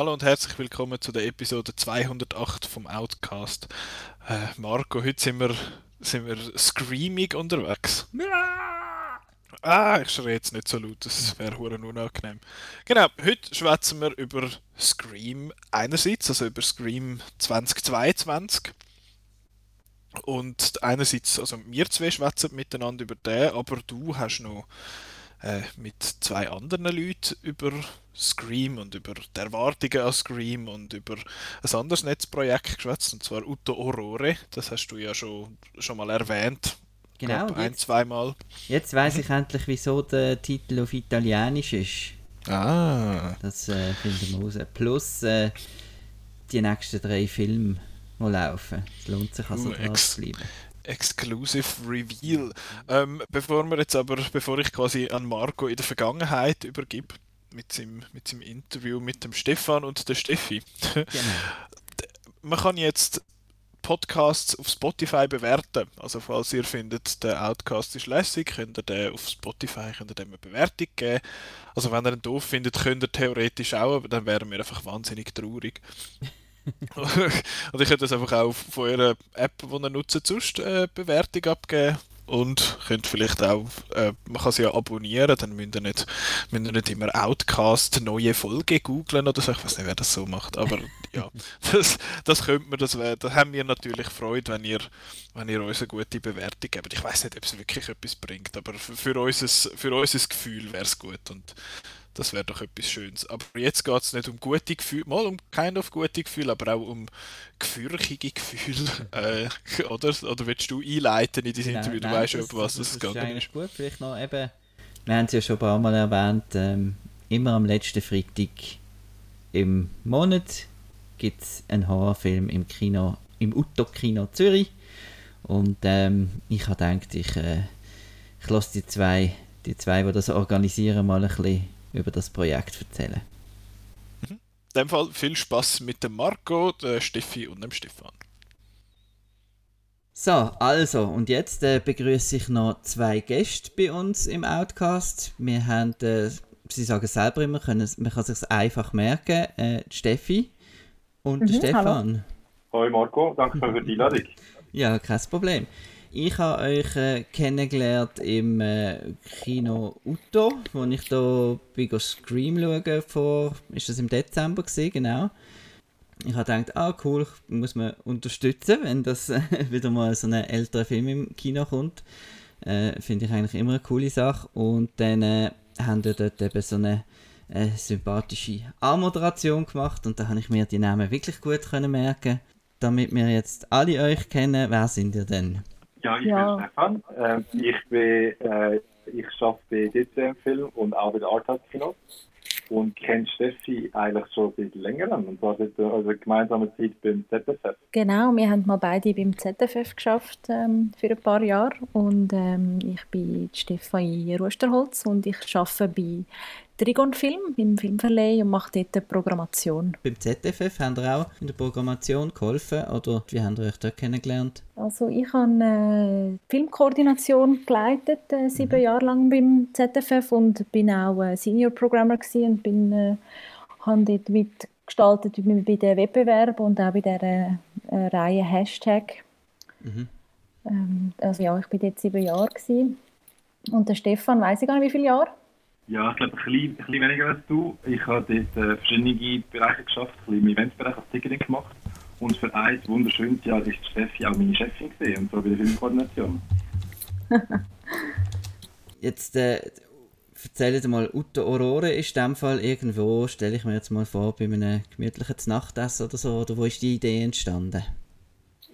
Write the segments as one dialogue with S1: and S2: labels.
S1: Hallo und herzlich willkommen zu der Episode 208 vom Outcast. Äh, Marco, heute sind wir, sind wir screaming unterwegs. Ah, ich schreie jetzt nicht so laut, das wäre hure unangenehm. Genau, heute schwätzen wir über Scream einerseits, also über Scream 2022. Und einerseits, also wir zwei schwätzen miteinander über den, aber du hast noch äh, mit zwei anderen Leuten über Scream und über die Erwartungen an Scream und über ein anderes Netzprojekt geschwätzt, und zwar Utto Aurore. Das hast du ja schon, schon mal erwähnt.
S2: Genau.
S1: Glaub, ein, zweimal.
S2: Jetzt weiß ich endlich, wieso der Titel auf Italienisch ist.
S1: Ah.
S2: Das äh, finden wir raus. Plus äh, die nächsten drei Filme, die laufen. Es lohnt sich also
S1: Uh,
S2: dran zu bleiben.
S1: Exclusive Reveal. Ähm, bevor wir jetzt aber, bevor ich quasi an Marco in der Vergangenheit übergib, mit seinem, mit seinem Interview mit dem Stefan und der Steffi.
S2: Genau.
S1: Man kann jetzt Podcasts auf Spotify bewerten. Also falls ihr findet, der Outcast ist lässig, könnt ihr den auf Spotify könnt ihr dem eine Bewertung geben. Also wenn ihr ihn doof findet, könnt ihr theoretisch auch, aber dann wären wir einfach wahnsinnig traurig. und ich könnte das einfach auch von eurer App, die ihr nutzt, sonst äh, Bewertung abgeben. Und könnt vielleicht auch, äh, man kann sie ja abonnieren, dann müsst ihr nicht, müsst ihr nicht immer Outcast neue Folge googlen oder so. Ich weiß nicht, wer das so macht, aber ja, das, das könnte man, das, da haben wir natürlich Freude, wenn ihr, wenn ihr uns eine gute Bewertung gebt. Ich weiß nicht, ob es wirklich etwas bringt, aber für, für, unser, für unser Gefühl wäre es gut und das wäre doch etwas Schönes. Aber jetzt geht es nicht um gute Gefühle, mal um kind of gute Gefühle, aber auch um gefürchtige Gefühle. äh, oder? Oder willst du einleiten in dein
S2: Nein,
S1: Interview? Du
S2: nein,
S1: weißt schon,
S2: das-
S1: was
S2: das,
S1: es
S2: das
S1: geht.
S2: ist eigentlich gut. Vielleicht noch eben, wir haben es ja schon ein paar Mal erwähnt, ähm, immer am letzten Freitag im Monat gibt es einen Horrorfilm im Kino, im Utto-Kino Zürich. Und ähm, ich habe gedacht, ich, äh, ich lasse die zwei, die zwei, die das organisieren, mal ein bisschen über das Projekt erzählen.
S1: In dem Fall viel Spaß mit dem Marco, der Steffi und dem Stefan.
S2: So, also, und jetzt äh, begrüße ich noch zwei Gäste bei uns im Outcast. Wir haben, äh, sie sagen selber immer, können, es- man kann es sich einfach merken, äh, Steffi und der
S3: Mhm,
S2: Stefan.
S3: Hoi Marco, danke für die Einladung.
S2: Ja, kein Problem. Ich habe euch äh, kennengelernt im äh, Kino Utto, wo ich da bei Scream schauen vor, ist das im Dezember gewesen, genau. Ich habe gedacht, ah cool, muss man unterstützen, wenn das äh, wieder mal so ein älterer Film im Kino kommt. Äh, Finde ich eigentlich immer eine coole Sache. Und dann äh, haben wir dort eben so eine äh, sympathische Anmoderation gemacht und da habe ich mir die Namen wirklich gut können merken damit wir jetzt alle euch kennen, wer sind ihr denn?
S3: Ja, ich
S4: Ja.
S3: bin Stefan. Ähm, ich bin, äh, ich arbeite bei DCM Film und auch bei der Arthouse Kino. Und kenne Steffi eigentlich schon ein bisschen länger an. Und zwar seit der- also gemeinsamer Zeit beim ZSF.
S4: Genau, wir haben mal beide beim ZFF geschafft ähm, für ein paar Jahre und ähm, ich bin Stefanie Rusterholz und ich arbeite bei Trigon Film im Filmverleih und mache dort die Programmation.
S2: Beim ZFF habt ihr auch in der Programmation geholfen oder wie habt ihr euch dort kennengelernt?
S4: Also ich habe äh, Filmkoordination geleitet, äh, sieben Jahre lang beim ZFF und bin auch äh, Senior Programmer und bin äh, habe dort mitgestaltet bei den Wettbewerben und auch bei der äh, Reihe Hashtag.
S2: Mhm.
S4: Ähm, also ja, ich bin dort sieben Jahre gewesen. und der Stefan weiß ich gar nicht wie viele Jahre.
S3: Ja, ich glaube, ein bisschen, ein bisschen weniger als du. Ich habe dort äh, verschiedene Bereiche geschafft, ein bisschen im Eventbereich als Ticketing gemacht. Und für ein wunderschönes Jahr ist Steffi auch meine Chefin gewesen, und zwar bei der Filmkoordination.
S2: Jetzt äh, erzählt mal, Utto Aurore ist in dem Fall irgendwo, stelle ich mir jetzt mal vor, bei einem gemütlichen Nachtessen oder so, oder wo ist die Idee entstanden?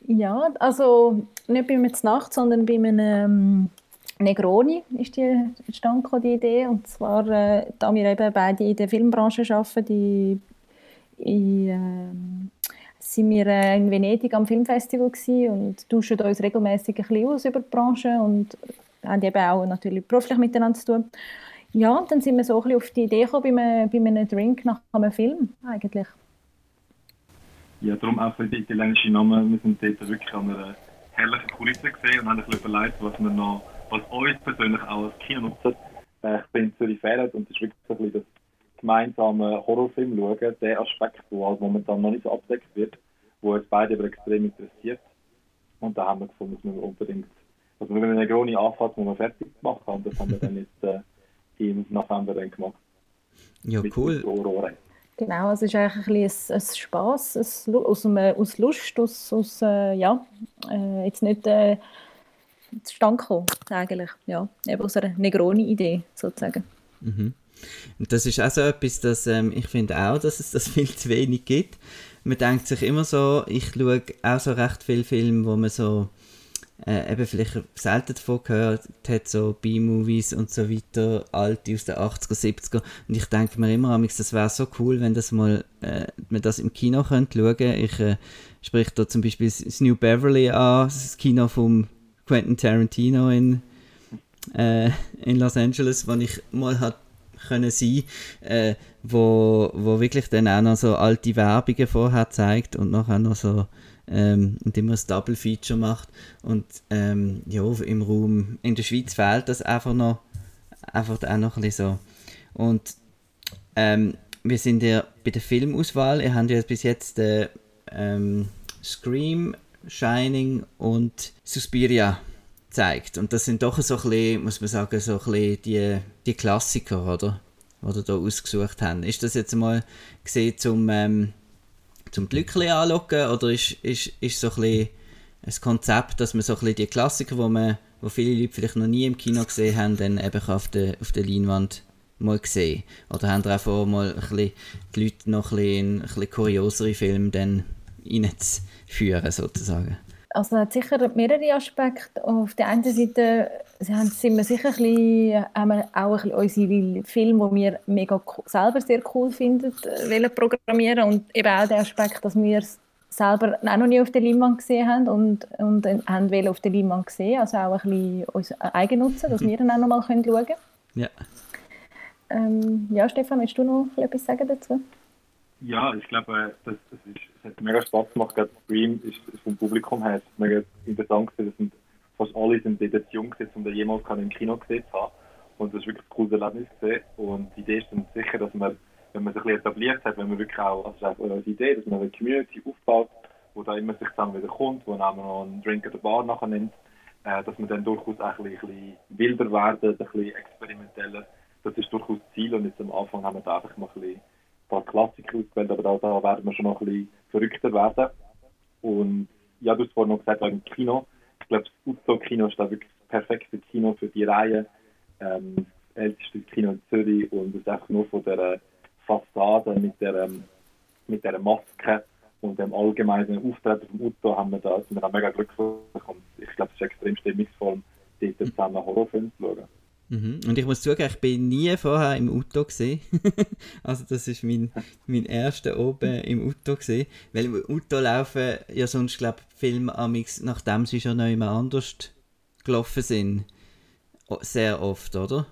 S4: Ja, also nicht bei mir Nacht, sondern bei einem ähm, Negroni ist die entstanden die Idee. Und zwar, äh, da wir eben beide in der Filmbranche arbeiten, die, in, ähm, sind wir äh, in Venedig am Filmfestival gewesen und tauschen uns regelmäßig ein bisschen aus über die Branche und haben eben auch natürlich beruflich miteinander zu tun. ja, dann sind wir so ein bisschen auf die Idee gekommen bei einem, bei einem Drink nach einem Film eigentlich.
S3: Ja, darum auch für die italienische Namen. Wir sind dort wirklich an einer herrlichen Kulisse gesehen und haben ein bisschen überlegt, was wir noch, was uns persönlich auch als Kino nutzen. Äh, ich bin in Zürich Ferret und das ist wirklich so ein bisschen das gemeinsame Horrorfilm schauen, der Aspekt, der halt momentan noch nicht so abdeckt wird, wo uns beide aber extrem interessiert. Und da haben wir gefunden, dass wir unbedingt, also wenn wir eine Negroni anfängt, muss man fertig machen und das haben wir dann jetzt äh, im November dann gemacht.
S2: Ja, cool.
S4: Genau, es ist eigentlich ein, bisschen ein, ein, aus, aus Lust, aus, aus äh, ja, äh, jetzt nicht äh, zustande gekommen, eigentlich, ja, eben aus einer Negroni-Idee sozusagen.
S2: Mhm. Und das ist auch so etwas, dass ähm, ich finde auch, dass es das viel zu wenig gibt. Man denkt sich immer so, ich schaue auch so recht viele Filme, wo man so äh, eben vielleicht selten davon gehört hat, so B-Movies und so weiter, alte aus den 80er, 70er. Und ich denke mir immer, das wäre so cool, wenn das mal, äh, man das im Kino könnte schauen. Ich äh, spreche da zum Beispiel das New Beverly an, das Kino von Quentin Tarantino in, äh, in Los Angeles, wo ich mal hat können sein, äh, wo, wo wirklich dann auch noch so alte Werbungen vorher zeigt und nachher noch so ähm, und immer ein Double Feature macht. Und ähm, ja, im Raum in der Schweiz fehlt das einfach noch, einfach auch noch ein bisschen so. Und ähm, wir sind ja bei der Filmauswahl. Ihr habt ja bis jetzt äh, ähm, Scream, Shining und Suspiria gezeigt. Und das sind doch so ein bisschen, muss man sagen, so ein bisschen die, die Klassiker, oder? Ihr da ausgesucht haben. Ist das jetzt mal gesehen zum ähm, zum Glückli anlocken oder ist, ist, ist so ein bisschen ein Konzept, dass man so ein bisschen die Klassiker, wo man wo viele Leute vielleicht noch nie im Kino gesehen haben, dann eben auf der, auf der Leinwand mal gesehen. Oder haben einfach mal ein bisschen die Leute noch ein bisschen, ein bisschen kuriosere Filme dann reinzuführen, sozusagen?
S4: Also es hat sicher mehrere Aspekte. Auf der einen Seite sind wir sicher ein bisschen, haben wir auch ein bisschen unsere Filme, die wir mega selber sehr cool finden, äh, programmieren und eben auch der Aspekt, dass wir es selber auch noch nie auf der Leinwand gesehen haben und, und haben wollen auf der Leinwand sehen, also auch ein bisschen uns eigen nutzen, dass wir dann auch noch mal schauen können.
S2: Ja.
S4: Ähm, ja, Stefan, willst du noch etwas sagen dazu?
S3: Ja, ich glaube, das, das, ist, hat mega Spaß gemacht. Der Stream ist, ist vom Publikum her mega interessant gewesen. Das sind fast alle sind jetzt jung gewesen, um den jemals im Kino gesehen zu haben. Und das ist wirklich ein cooles Erlebnis gesehen. Und die Idee ist dann sicher, dass man, wenn man sich ein bisschen etabliert hat, wenn man wirklich auch, also auch die Idee, dass man eine Community aufbaut, wo da immer sich zusammen wieder kommt, wo man auch noch einen Drink an der Bar nachher nimmt, äh, dass man dann durchaus auch ein bisschen wilder werden, ein bisschen experimenteller. Das ist durchaus das Ziel. Und jetzt am Anfang haben wir da einfach mal ein bisschen paar Klassiker ausgewählt, aber da, da werden wir schon noch ein bisschen verrückter werden. Und ja, du hast vorhin noch gesagt, wegen Kino. Ich glaube, das Uzo-Kino ist da wirklich das perfekte Kino für die Reihe. Ähm, älteste Kino in Zürich und es ist einfach nur von der Fassade mit der, mit der Maske und dem allgemeinen Auftreten vom Uto haben wir da, sind wir da mega glücklich und ich glaube, es ist extrem stimmungsvoll, dort zusammen Horrorfilme zu schauen.
S2: Mhm. Und ich muss zugeben, ich bin nie vorher im Auto gesehen. also das ist mein, mein erster oben im Auto gesehen. Weil im Auto laufen ja sonst, glaube ich, Filme amix, nachdem sie schon noch immer anders gelaufen sind. Sehr oft, oder?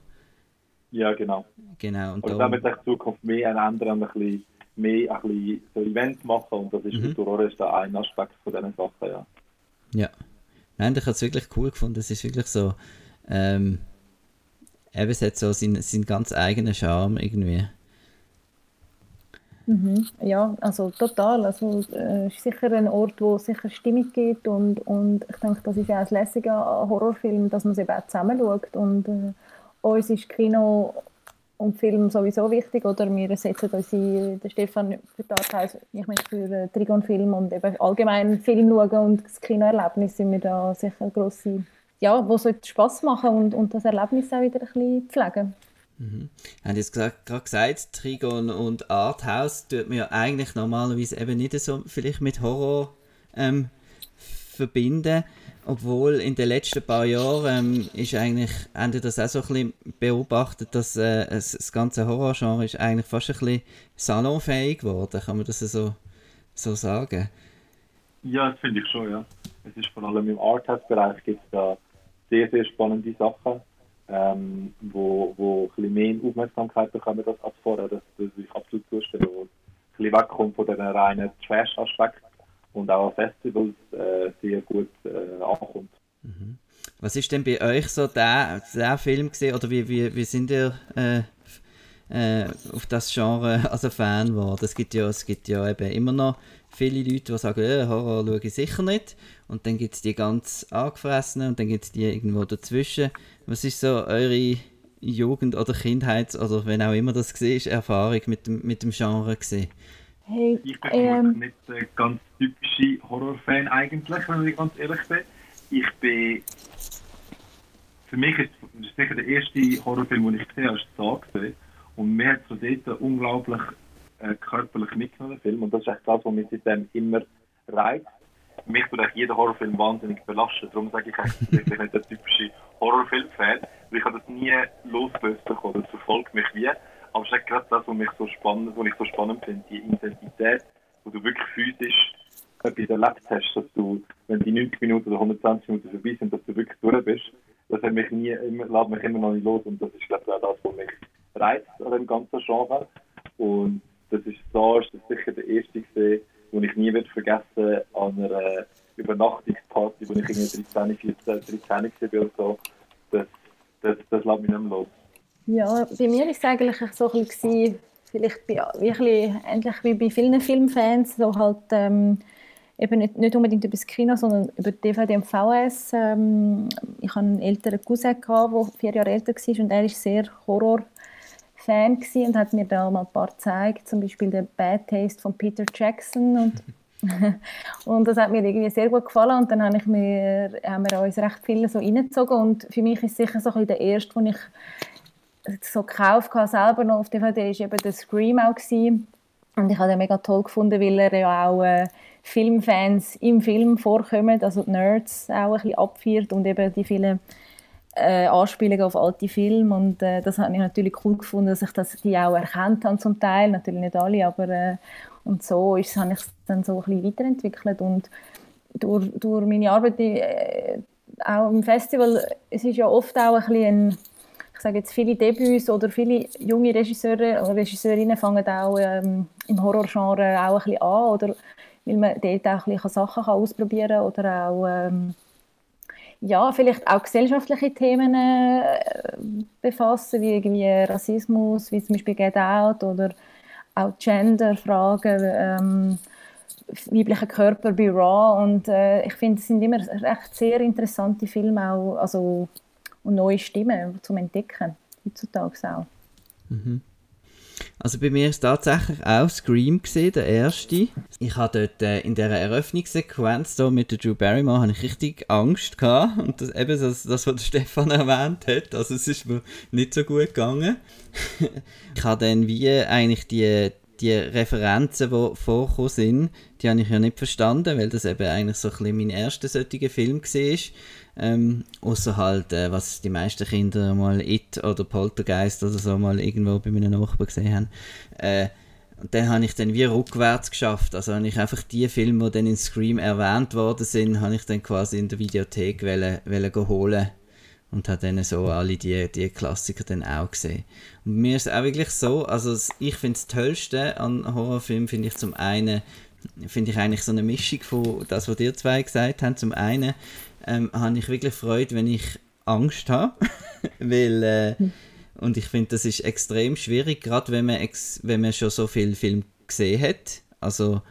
S3: Ja, genau.
S2: Genau.
S3: Und da wird in Zukunft mehr ändern, ein bisschen mehr ein bisschen so Events machen und das ist mhm. für ist da ein Aspekt von diesen Sachen, ja.
S2: Ja. Nein, ich habe es wirklich cool gefunden. Es ist wirklich so, ähm, eben, es hat so seinen, seinen ganz eigenen Charme irgendwie.
S4: Mhm. Ja, also total. Also äh, ist sicher ein Ort, wo es sicher Stimmung gibt und, und ich denke, das ist ja auch das Lässige an Horrorfilmen, dass man es eben auch zusammen schaut und äh, uns ist Kino und Film sowieso wichtig oder wir setzen uns ein, der Stefan für Art ich möchte für äh, Trigon Film und eben allgemein Film schauen und das Kinoerlebnis sind wir da sicher grosse ja, wo sollte Spaß machen und, und das Erlebnis auch wieder ein bisschen pflegen.
S2: Mhm. Haben jetzt gerade gesagt, Trigon und Arthouse tut man ja eigentlich normalerweise eben nicht so vielleicht mit Horror ähm, verbinden. Obwohl in den letzten paar Jahren ähm, ist eigentlich, haben Sie das auch so ein bisschen beobachtet, dass äh, das, das ganze Horrorgenre ist eigentlich fast ein bisschen salonfähig geworden, kann man das so, so sagen?
S3: Ja, das finde ich schon, ja. Es ist vor allem im Arthouse-Bereich gibt es da sehr, sehr spannende Sachen. ähm, wo, wo ein bisschen mehr Aufmerksamkeit bekommen als, als vorher. Das würde ich absolut zustimmen. Wo ein bisschen wegkommt von diesen reinen Trash-Aspekt und auch an Festivals äh, sehr gut äh, ankommt.
S2: Mhm. Was ist denn bei euch so der, der Film gesehen oder wie, wie, wie sind ihr äh, äh, auf das Genre also Fan geworden? Es gibt ja, es gibt ja eben immer noch viele Leute, die sagen, ja, Horror schaue ich sicher nicht. Und dann gibt es die ganz angefressenen und dann gibt es die irgendwo dazwischen. Was ist so eure Jugend- oder Kindheits- oder wenn auch immer das war, Erfahrung mit dem, mit dem Genre gesehen?
S4: Hey,
S3: Ich bin
S4: ähm,
S3: nicht der ganz typische Horrorfan eigentlich, wenn ich ganz ehrlich bin. Ich bin... Für mich ist es sicher der erste Horrorfilm, den ich gesehen habe, ist «Saw» gesehen. Und mir hat so dort unglaublich äh, körperlich mitgenommen, der Film. Und das ist echt das, was mich seitdem immer reizt. Mich tut eigentlich jeder Horrorfilm wahnsinnig belasten. Darum sage ich eigentlich, ich bin nicht der typische Horrorfilm-Fan. Weil ich habe das nie losgelöst bekommen. Das verfolgt mich wie. Aber es ist gerade das, was, mich so spannend, was ich so spannend finde. Die Intensität, wo du wirklich physisch etwas erlebt hast, dass du, wenn die 90 Minuten oder 120 Minuten vorbei sind, dass du wirklich durch bist. Das hat mich nie, immer, lässt mich immer noch nicht los. Und das ist, glaube ich, auch das, was mich reizt an dem ganzen Genre. Und das ist da, ist das sicher der erste gesehen, den ich nie wird vergessen an einer Übernachtungsparty, wo ich irgendwie 13, 14, 13 war oder so. Das, das, das lässt mich nicht mehr los.
S4: Ja, bei mir war es eigentlich so ein bisschen, vielleicht bei, wirklich ähnlich wie bei vielen Filmfans, so halt ähm, eben nicht, nicht unbedingt über das Kino, sondern über DVD und VS. Ähm, ich hatte einen älteren Cousin, der vier Jahre älter war und er war sehr Horror-Fan und hat mir da mal ein paar gezeigt, zum Beispiel der Bad Taste von Peter Jackson und und das hat mir irgendwie sehr gut gefallen und dann habe ich mir, haben wir uns recht viele so reingezogen und für mich ist sicher so ein bisschen der erste, den ich so gekauft habe, selber noch auf DVD, war eben der Scream auch. Gewesen. Und ich habe den mega toll gefunden, weil er ja auch äh, Filmfans im Film vorkommen, also die Nerds auch ein bisschen abführt und eben die vielen äh, Anspielungen auf alte Filme und äh, das habe ich natürlich cool gefunden, dass ich das, die auch erkannt habe zum Teil, natürlich nicht alle, aber äh, und so ist, habe ich es dann so ein bisschen weiterentwickelt und durch, durch meine Arbeit äh, auch im Festival, es ist ja oft auch ein bisschen ich sage jetzt, viele Debüts oder viele junge Regisseure oder Regisseurinnen fangen auch ähm, im Horrorgenre auch ein bisschen an, oder weil man dort auch ein bisschen Sachen kann ausprobieren kann oder auch ähm, ja, vielleicht auch gesellschaftliche Themen äh, befassen, wie irgendwie Rassismus, wie zum Beispiel Get Out oder auch Gender-Fragen, ähm, weiblicher Körper bei Raw und äh, ich finde, es sind immer recht sehr interessante Filme auch, also und neue Stimmen zum Entdecken, heutzutage auch.
S2: Mhm. Also bei mir ist tatsächlich auch Scream gesehen, der erste. Ich hatte dort äh, in der Eröffnungssequenz da mit der Drew Barrymore habe ich richtig Angst gehabt und das eben das, das was Stefan erwähnt hat, also es ist mir nicht so gut gegangen. ich habe dann wie eigentlich die die Referenzen, die vorgekommen sind, die habe ich ja nicht verstanden, weil das eben eigentlich so ein bisschen mein erster solcher Film war. Ähm, außer halt, äh, was die meisten Kinder mal It oder Poltergeist oder so mal irgendwo bei meinen Nachbarn gesehen haben. Äh, und dann habe ich dann wie rückwärts geschafft. Also habe ich einfach die Filme, die dann in Scream erwähnt worden sind, habe ich dann quasi in der Videothek wollen, wollen holen und habe dann so alle die, die Klassiker dann auch gesehen. Und mir ist es auch wirklich so, also ich finde das Tollste an Horrorfilmen, finde ich zum einen, finde ich eigentlich so eine Mischung von das, was ihr zwei gesagt habt. Zum einen ähm, habe ich wirklich Freude, wenn ich Angst habe, weil äh, und ich finde, das ist extrem schwierig, gerade wenn man, wenn man schon so viel Film gesehen hat. Also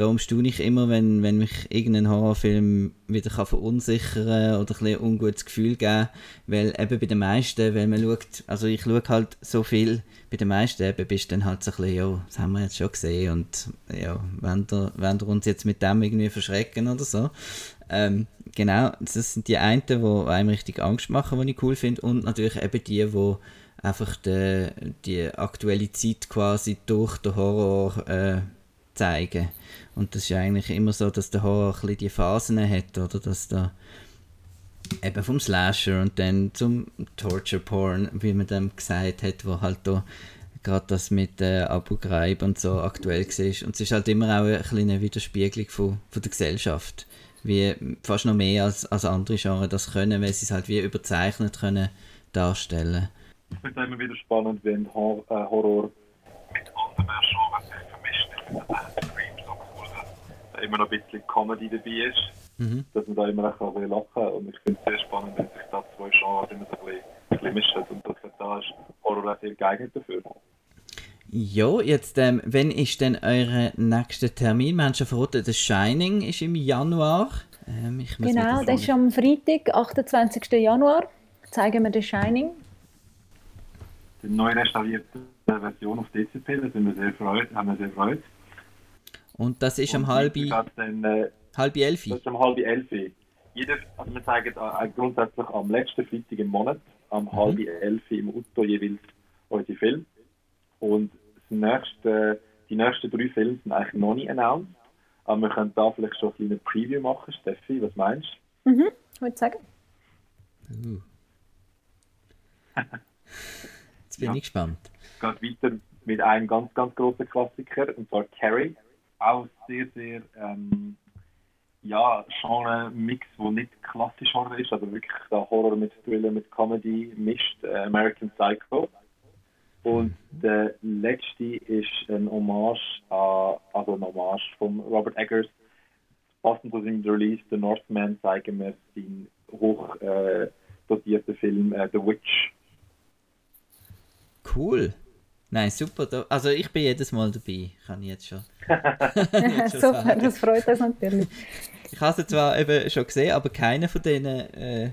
S2: darum staune ich immer, wenn, wenn mich irgendein Horrorfilm wieder kann verunsichern oder ein, ungutes Gefühl geben weil eben bei den meisten, wenn man schaut, also ich schaue halt so viel, bei den meisten eben bist du dann halt so ein bisschen, ja, das haben wir jetzt schon gesehen und ja, wenn ihr, wenn ihr uns jetzt mit dem irgendwie verschrecken oder so. Ähm, genau, das sind die einen, die einem richtig Angst machen, die ich cool finde und natürlich eben die, die einfach die, die aktuelle Zeit quasi durch den Horror äh, zeigen. Und das ist ja eigentlich immer so, dass der Horror ein bisschen die Phasen hat, oder? Dass da eben vom Slasher und dann zum Torture Porn, wie man dem gesagt hat, wo halt da gerade das mit äh, Abu Ghraib und so aktuell war. Und es ist halt immer auch eine kleine Widerspiegelung von, von der Gesellschaft. Wie fast noch mehr als, als andere Genres das können, weil sie es halt wie überzeichnet können darstellen.
S3: Ich finde es immer wieder spannend, wenn äh, Horror mit anderen Genres vermischt. Ich finde das Scream so cool, dass da immer noch ein bisschen Comedy dabei ist.
S2: Mhm.
S3: Dass man da immer ein bisschen lachen kann. Und ich finde es sehr spannend, wenn sich da zwei Genres immer so ein bisschen, ein bisschen mischen. Und das, da ist Horror auch sehr geeignet dafür.
S2: Ja, jetzt, ähm, wann ist denn euer nächster Termin? Wir haben schon verraten, The Shining ist im Januar. Ähm, ich muss mir
S4: Genau,
S2: das
S4: das ist am Freitag, 28. Januar. Zeigen wir The Shining.
S3: Die neu restaurierte Version auf DCP, da sind wir sehr freut, haben wir sehr freut.
S2: Und das ist um
S3: Und
S2: halb,
S3: Dann, äh,
S2: halb elf.
S3: Das ist um halb elf. Jeder, also wir zeigen äh, grundsätzlich am letzten Freitag im Monat, am halb elf im Utto jeweils unsere Filme. Und das nächste, die nächsten drei Filme sind eigentlich noch nicht announced. Aber wir können da vielleicht schon ein kleines Preview machen. Steffi, was meinst du?
S4: Mhm, ich würde sagen.
S2: Uh. Jetzt bin
S3: Ja.
S2: ich gespannt.
S3: Es geht weiter mit einem ganz, ganz großen Klassiker, und zwar Carrie. Auch sehr, sehr, ähm, ja, Genre-Mix, der nicht klassisch Horror ist, aber wirklich da Horror mit Thriller, mit Comedy mischt, äh, American Psycho. Und der letzte ist ein Hommage an, also ein Hommage von Robert Eggers. Passend zu seinem Release The Northman zeigen wir seinen hoch äh, dotierten Film äh, The Witch.
S2: Cool. Nein, super. Da, also ich bin jedes Mal dabei, kann ich jetzt schon. jetzt schon
S4: Super,
S2: sagen.
S4: das freut uns natürlich.
S2: Ich habe sie zwar eben schon gesehen, aber keiner von denen äh,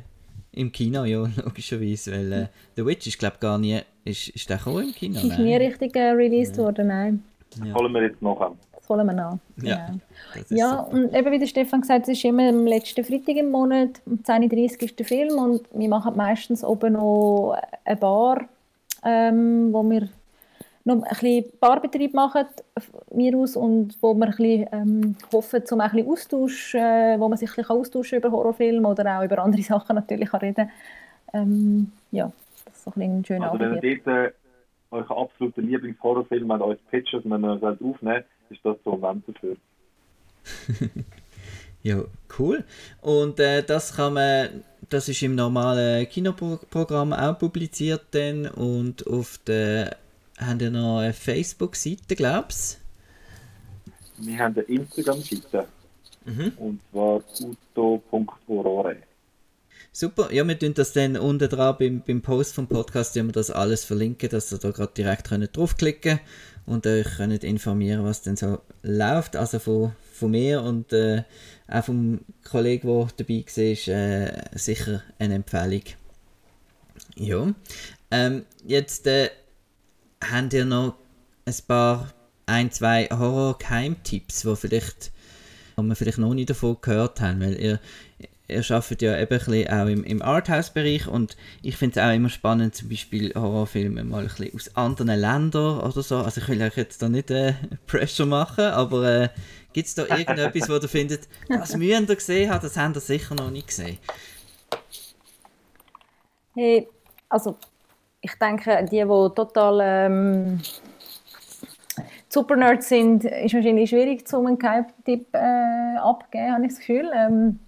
S2: im Kino, ja, logischerweise, weil äh, The Witch ist, glaube gar nie, ist, ist der auch im Kino?
S4: Ist nie richtig äh, released worden, nein.
S2: Ja.
S3: Holen wir jetzt noch an.
S4: Das holen wir nach.
S2: Ja.
S4: Genau.
S2: Das
S4: Ja,
S2: super.
S4: und eben wie der Stefan gesagt hat, es ist immer am letzten Freitag im Monat, um 10.30 Uhr ist der Film und wir machen meistens oben noch eine Bar, ähm, wo wir noch ein bisschen Barbetrieb machen, wir aus, und wo wir ein bisschen, ähm, hoffen, zum ein bisschen Austausch, äh, wo man sich ein bisschen austauschen über Horrorfilme oder auch über andere Sachen natürlich kann reden ähm, Ja, das ist so ein, bisschen ein schöner
S3: Also wenn
S4: Abend.
S3: ihr dort äh, euren absoluten Lieblingshorrorfilm an uns pitcht und wenn ihr es aufnehmen ist das so ein Moment dafür.
S2: Ja, cool. Und äh, das kann man, das ist im normalen Kinoprogramm auch publiziert dann und auf der, haben wir noch eine Facebook-Seite, glaubst
S3: Wir haben eine Instagram-Seite
S2: Mhm.
S3: und zwar uto.orore.
S2: Super, ja, wir tun das dann unten dran beim, beim Post vom Podcast, wir das alles verlinken, dass ihr da gerade direkt könnt draufklicken und euch könnt informieren, was denn so läuft. Also von, von mir und äh, auch vom Kollegen, der dabei war, ist äh, sicher eine Empfehlung. Ja. Ähm, jetzt äh, habt ihr noch ein paar, ein, zwei Horror-Geheimtipps, wo vielleicht wo wir vielleicht noch nicht davon gehört haben, weil ihr, ihr arbeitet ja eben ein auch im, im Arthouse-Bereich und ich finde es auch immer spannend, zum Beispiel Horrorfilme mal ein bisschen aus anderen Ländern oder so. Also ich will euch jetzt da nicht äh, Pressure machen, aber äh, gibt es da irgendetwas, wo ihr findet, das müsst ihr gesehen haben, das habt ihr sicher noch nicht gesehen?
S4: Hey, also ich denke, die, die total ähm, Supernerds sind, ist wahrscheinlich schwierig, zum einen Geheimtipp äh, abzugeben, habe ich das Gefühl. Ähm,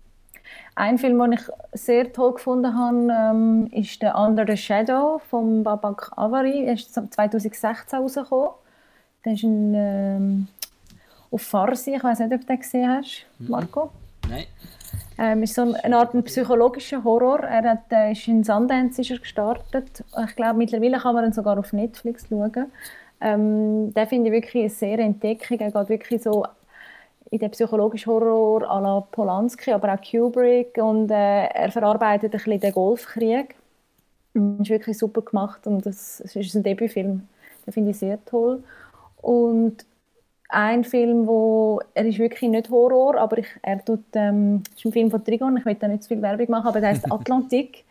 S4: ein Film, den ich sehr toll gefunden habe, ähm, ist «The Under the Shadow» von Babak Avari. Er ist 2016 rausgekommen. Der ist ein, ähm, auf Farsi. Ich weiß nicht, ob du den gesehen hast, Marco.
S2: Nein?
S4: Ähm, ist so ein- eine Art ein psychologischer Horror. Er hat, äh, ist in Sundance ist er gestartet. Ich glaube, mittlerweile kann man ihn sogar auf Netflix schauen. Ähm, den finde ich wirklich eine sehr Entdeckung. Er geht wirklich so in den psychologischen Horror à la Polanski, aber auch Kubrick. Und äh, er verarbeitet ein bisschen den Golfkrieg. Das ist wirklich super gemacht und das, es ist ein Debütfilm. Den finde ich sehr toll. Und ein Film, wo er ist wirklich nicht Horror, aber ich, er tut, ähm, ist ein Film von Trigon. Ich will da nicht zu viel Werbung machen, aber der heißt Atlantik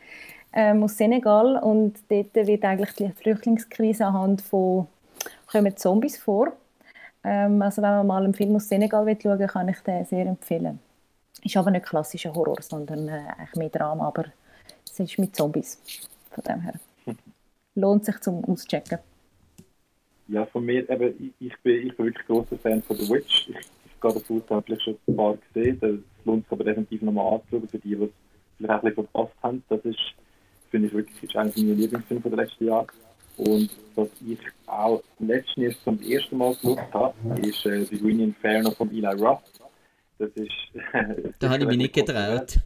S4: ähm, aus Senegal und dort wird eigentlich die Flüchtlingskrise anhand von kommen Zombies vor. Ähm, also wenn man mal einen Film aus Senegal will schauen, kann ich den sehr empfehlen. Ist aber nicht klassischer Horror, sondern äh, eigentlich mehr Drama, aber es ist mit Zombies. Von dem her. Lohnt sich zum Auschecken.
S3: Ja, von mir, eben, ich, ich, bin, ich bin wirklich großer Fan von The Witch. Ich, ich gehe davon aus, ich habe vielleicht schon ein paar gesehen. Das lohnt sich aber definitiv nochmal anzuschauen, für die, die es vielleicht auch ein bisschen verpasst haben. Das ist finde ich wirklich, ist einer meiner Lieblingsfilme der letzten Jahre. Und was ich auch letztens zum ersten Mal geschaut habe, ist äh, The Green Inferno von Eli Roth. Das ist.
S2: da habe ich mich nicht getraut.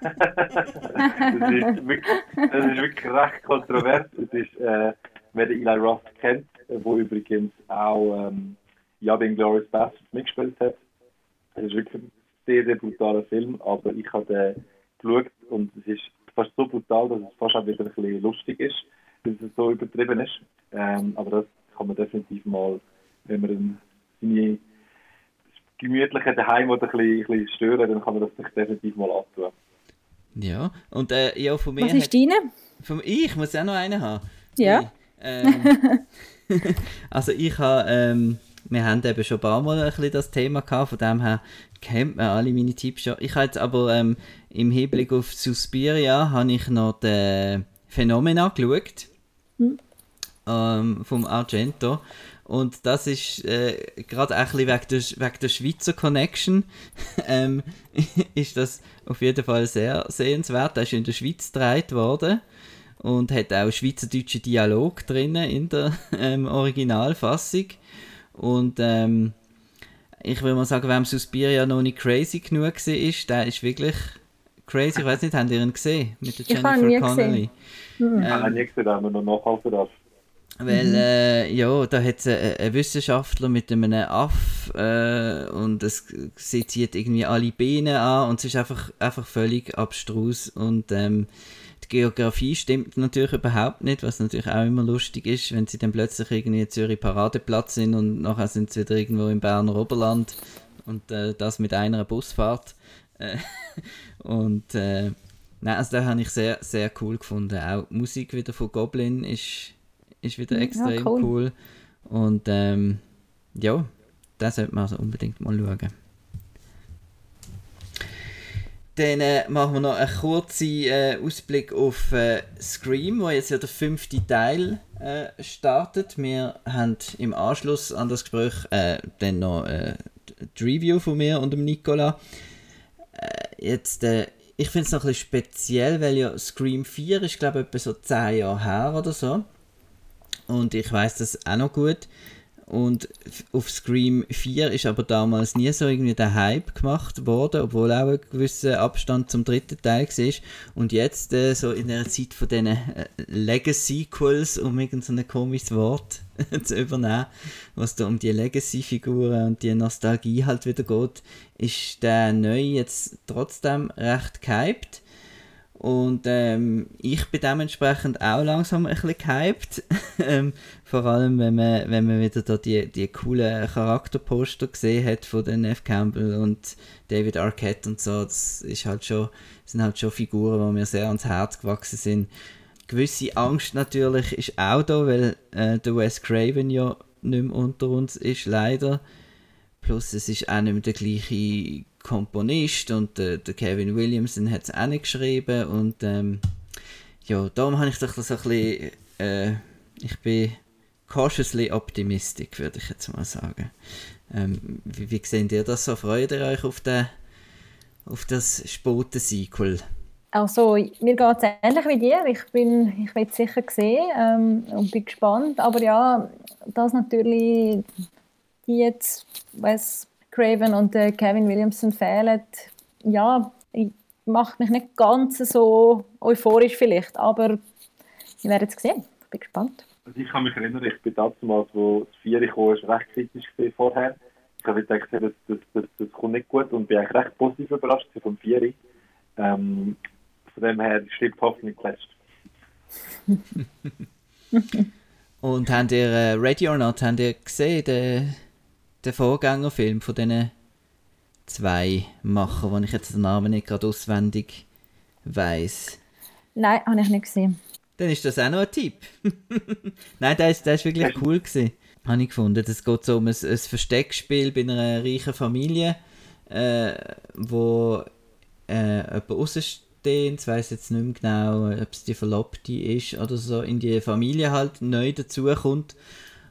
S3: das, ist wirklich, das ist wirklich recht kontrovers. Es ist, äh, wer den Eli Roth kennt, wo übrigens auch ähm, ja, den Glorious Bastards mitgespielt hat. Es ist wirklich ein sehr, sehr brutaler Film, aber ich habe den geschaut und es ist fast so brutal, dass es fast auch wieder ein bisschen lustig ist, dass es so übertrieben ist. Ähm, aber das kann man definitiv mal, wenn man seine gemütliche Daheim oder ein bisschen, ein bisschen stören, dann kann man das sich definitiv mal antun.
S2: Ja, und äh, ja, von mir...
S4: Was ist deine?
S2: Von, ich muss auch noch einen haben.
S4: Ja.
S2: Ähm, also ich habe... Ähm, wir haben eben schon ein paar Mal ein bisschen das Thema gehabt, von dem her kennt man alle meine Tipps schon. Ich habe jetzt aber ähm, im Hinblick auf Suspiria habe ich noch den Phänomena geschaut. Hm. Ähm, vom Argento. Und das ist äh, gerade ein bisschen wegen der, wegen der Schweizer Connection ähm, ist das auf jeden Fall sehr sehenswert. Er ist in der Schweiz gedreht worden und hat auch schweizerdeutsche Dialog drin in der ähm, Originalfassung. Und ähm, ich würde mal sagen, wem Suspiria noch nicht crazy genug war, ist, der ist wirklich crazy. Ich weiß nicht, habt ihr ihn gesehen? Mit der Jennifer Connelly.
S3: Hm. Ähm, ich habe nie gesehen, aber noch nachhalten darf.
S2: Weil, mhm. äh, ja, da hat es einen Wissenschaftler mit einem Aff äh, und es zieht irgendwie alle Beine an und es ist einfach, einfach völlig abstrus und ähm, die Geografie stimmt natürlich überhaupt nicht, was natürlich auch immer lustig ist, wenn sie dann plötzlich irgendwie in Zürich Paradeplatz sind und nachher sind sie wieder irgendwo im Berner Oberland und äh, das mit einer Busfahrt. Äh, und äh, nein, also da habe ich sehr, sehr cool gefunden. Auch die Musik wieder von Goblin ist, ist wieder extrem ja, cool. cool. Und ähm, ja, das sollte man also unbedingt mal schauen. Dann äh, machen wir noch einen kurzen äh, Ausblick auf äh, Scream, wo jetzt ja der fünfte Teil äh, startet. Wir haben im Anschluss an das Gespräch äh, dann noch äh, die Review von mir und dem Nicola. jetzt, ich finde es noch ein bisschen speziell, weil ja Scream 4 ist, glaube ich, etwa so 10 Jahre her oder so. Und ich weiß das auch noch gut. Und auf Scream 4 ist aber damals nie so irgendwie der Hype gemacht worden, obwohl auch ein gewisser Abstand zum dritten Teil war. Und jetzt, äh, so in der Zeit von diesen äh, Legacy-Sequels, um irgendein so komisches Wort zu übernehmen, was da um die Legacy-Figuren und die Nostalgie halt wieder geht, ist der neue jetzt trotzdem recht gehypt. Und ähm, ich bin dementsprechend auch langsam ein bisschen gehypt. ähm, vor allem, wenn man, wenn man wieder da die, die coolen Charakterposter gesehen hat von den F. Campbell und David Arquette und so. Das ist halt schon, sind halt schon Figuren, die mir sehr ans Herz gewachsen sind. Gewisse Angst natürlich ist auch da, weil äh, der Wes Craven ja nicht mehr unter uns ist, leider. Plus es ist auch nicht mehr der gleiche Komponist und äh, der Kevin Williamson hat es auch nicht geschrieben und ähm, ja, darum habe ich doch so ein bisschen, äh, ich bin cautiously optimistic, würde ich jetzt mal sagen. Ähm, wie, wie seht ihr das so? Freut ihr euch auf, den, auf das Spoten-Sequel?
S4: Also, mir geht es ähnlich wie dir. Ich bin, ich will es sicher sehen ähm, und bin gespannt. Aber ja, dass natürlich die jetzt, weiß Craven und äh, Kevin Williamson fehlen, ja, macht mich nicht ganz so euphorisch vielleicht, aber wir werden es sehen. Ich bin gespannt.
S3: Also ich kann mich erinnern, ich bin damals, wo das Vieri kam, recht kritisch vorher. Ich habe gedacht, das, das, das, das kommt nicht gut und bin eigentlich recht positiv überrascht vom Vieri. Ähm, von dem her stimmt hoffentlich zuletzt.
S2: und habt ihr äh, Ready or Not, habt ihr gesehen, den der Vorgängerfilm von diesen zwei Machern, wo ich jetzt den Namen nicht gerade auswendig weiß.
S4: Nein, habe ich nicht gesehen.
S2: Dann ist das auch noch ein Tipp. Nein, der ist, der ist wirklich cool gewesen. Habe ich gefunden. Es geht so um ein, ein Versteckspiel bei einer reichen Familie, äh, wo äh, jemand rausstehend, ich weiß jetzt nicht mehr genau, ob es die Verlobte ist oder so, in die Familie halt neu dazukommt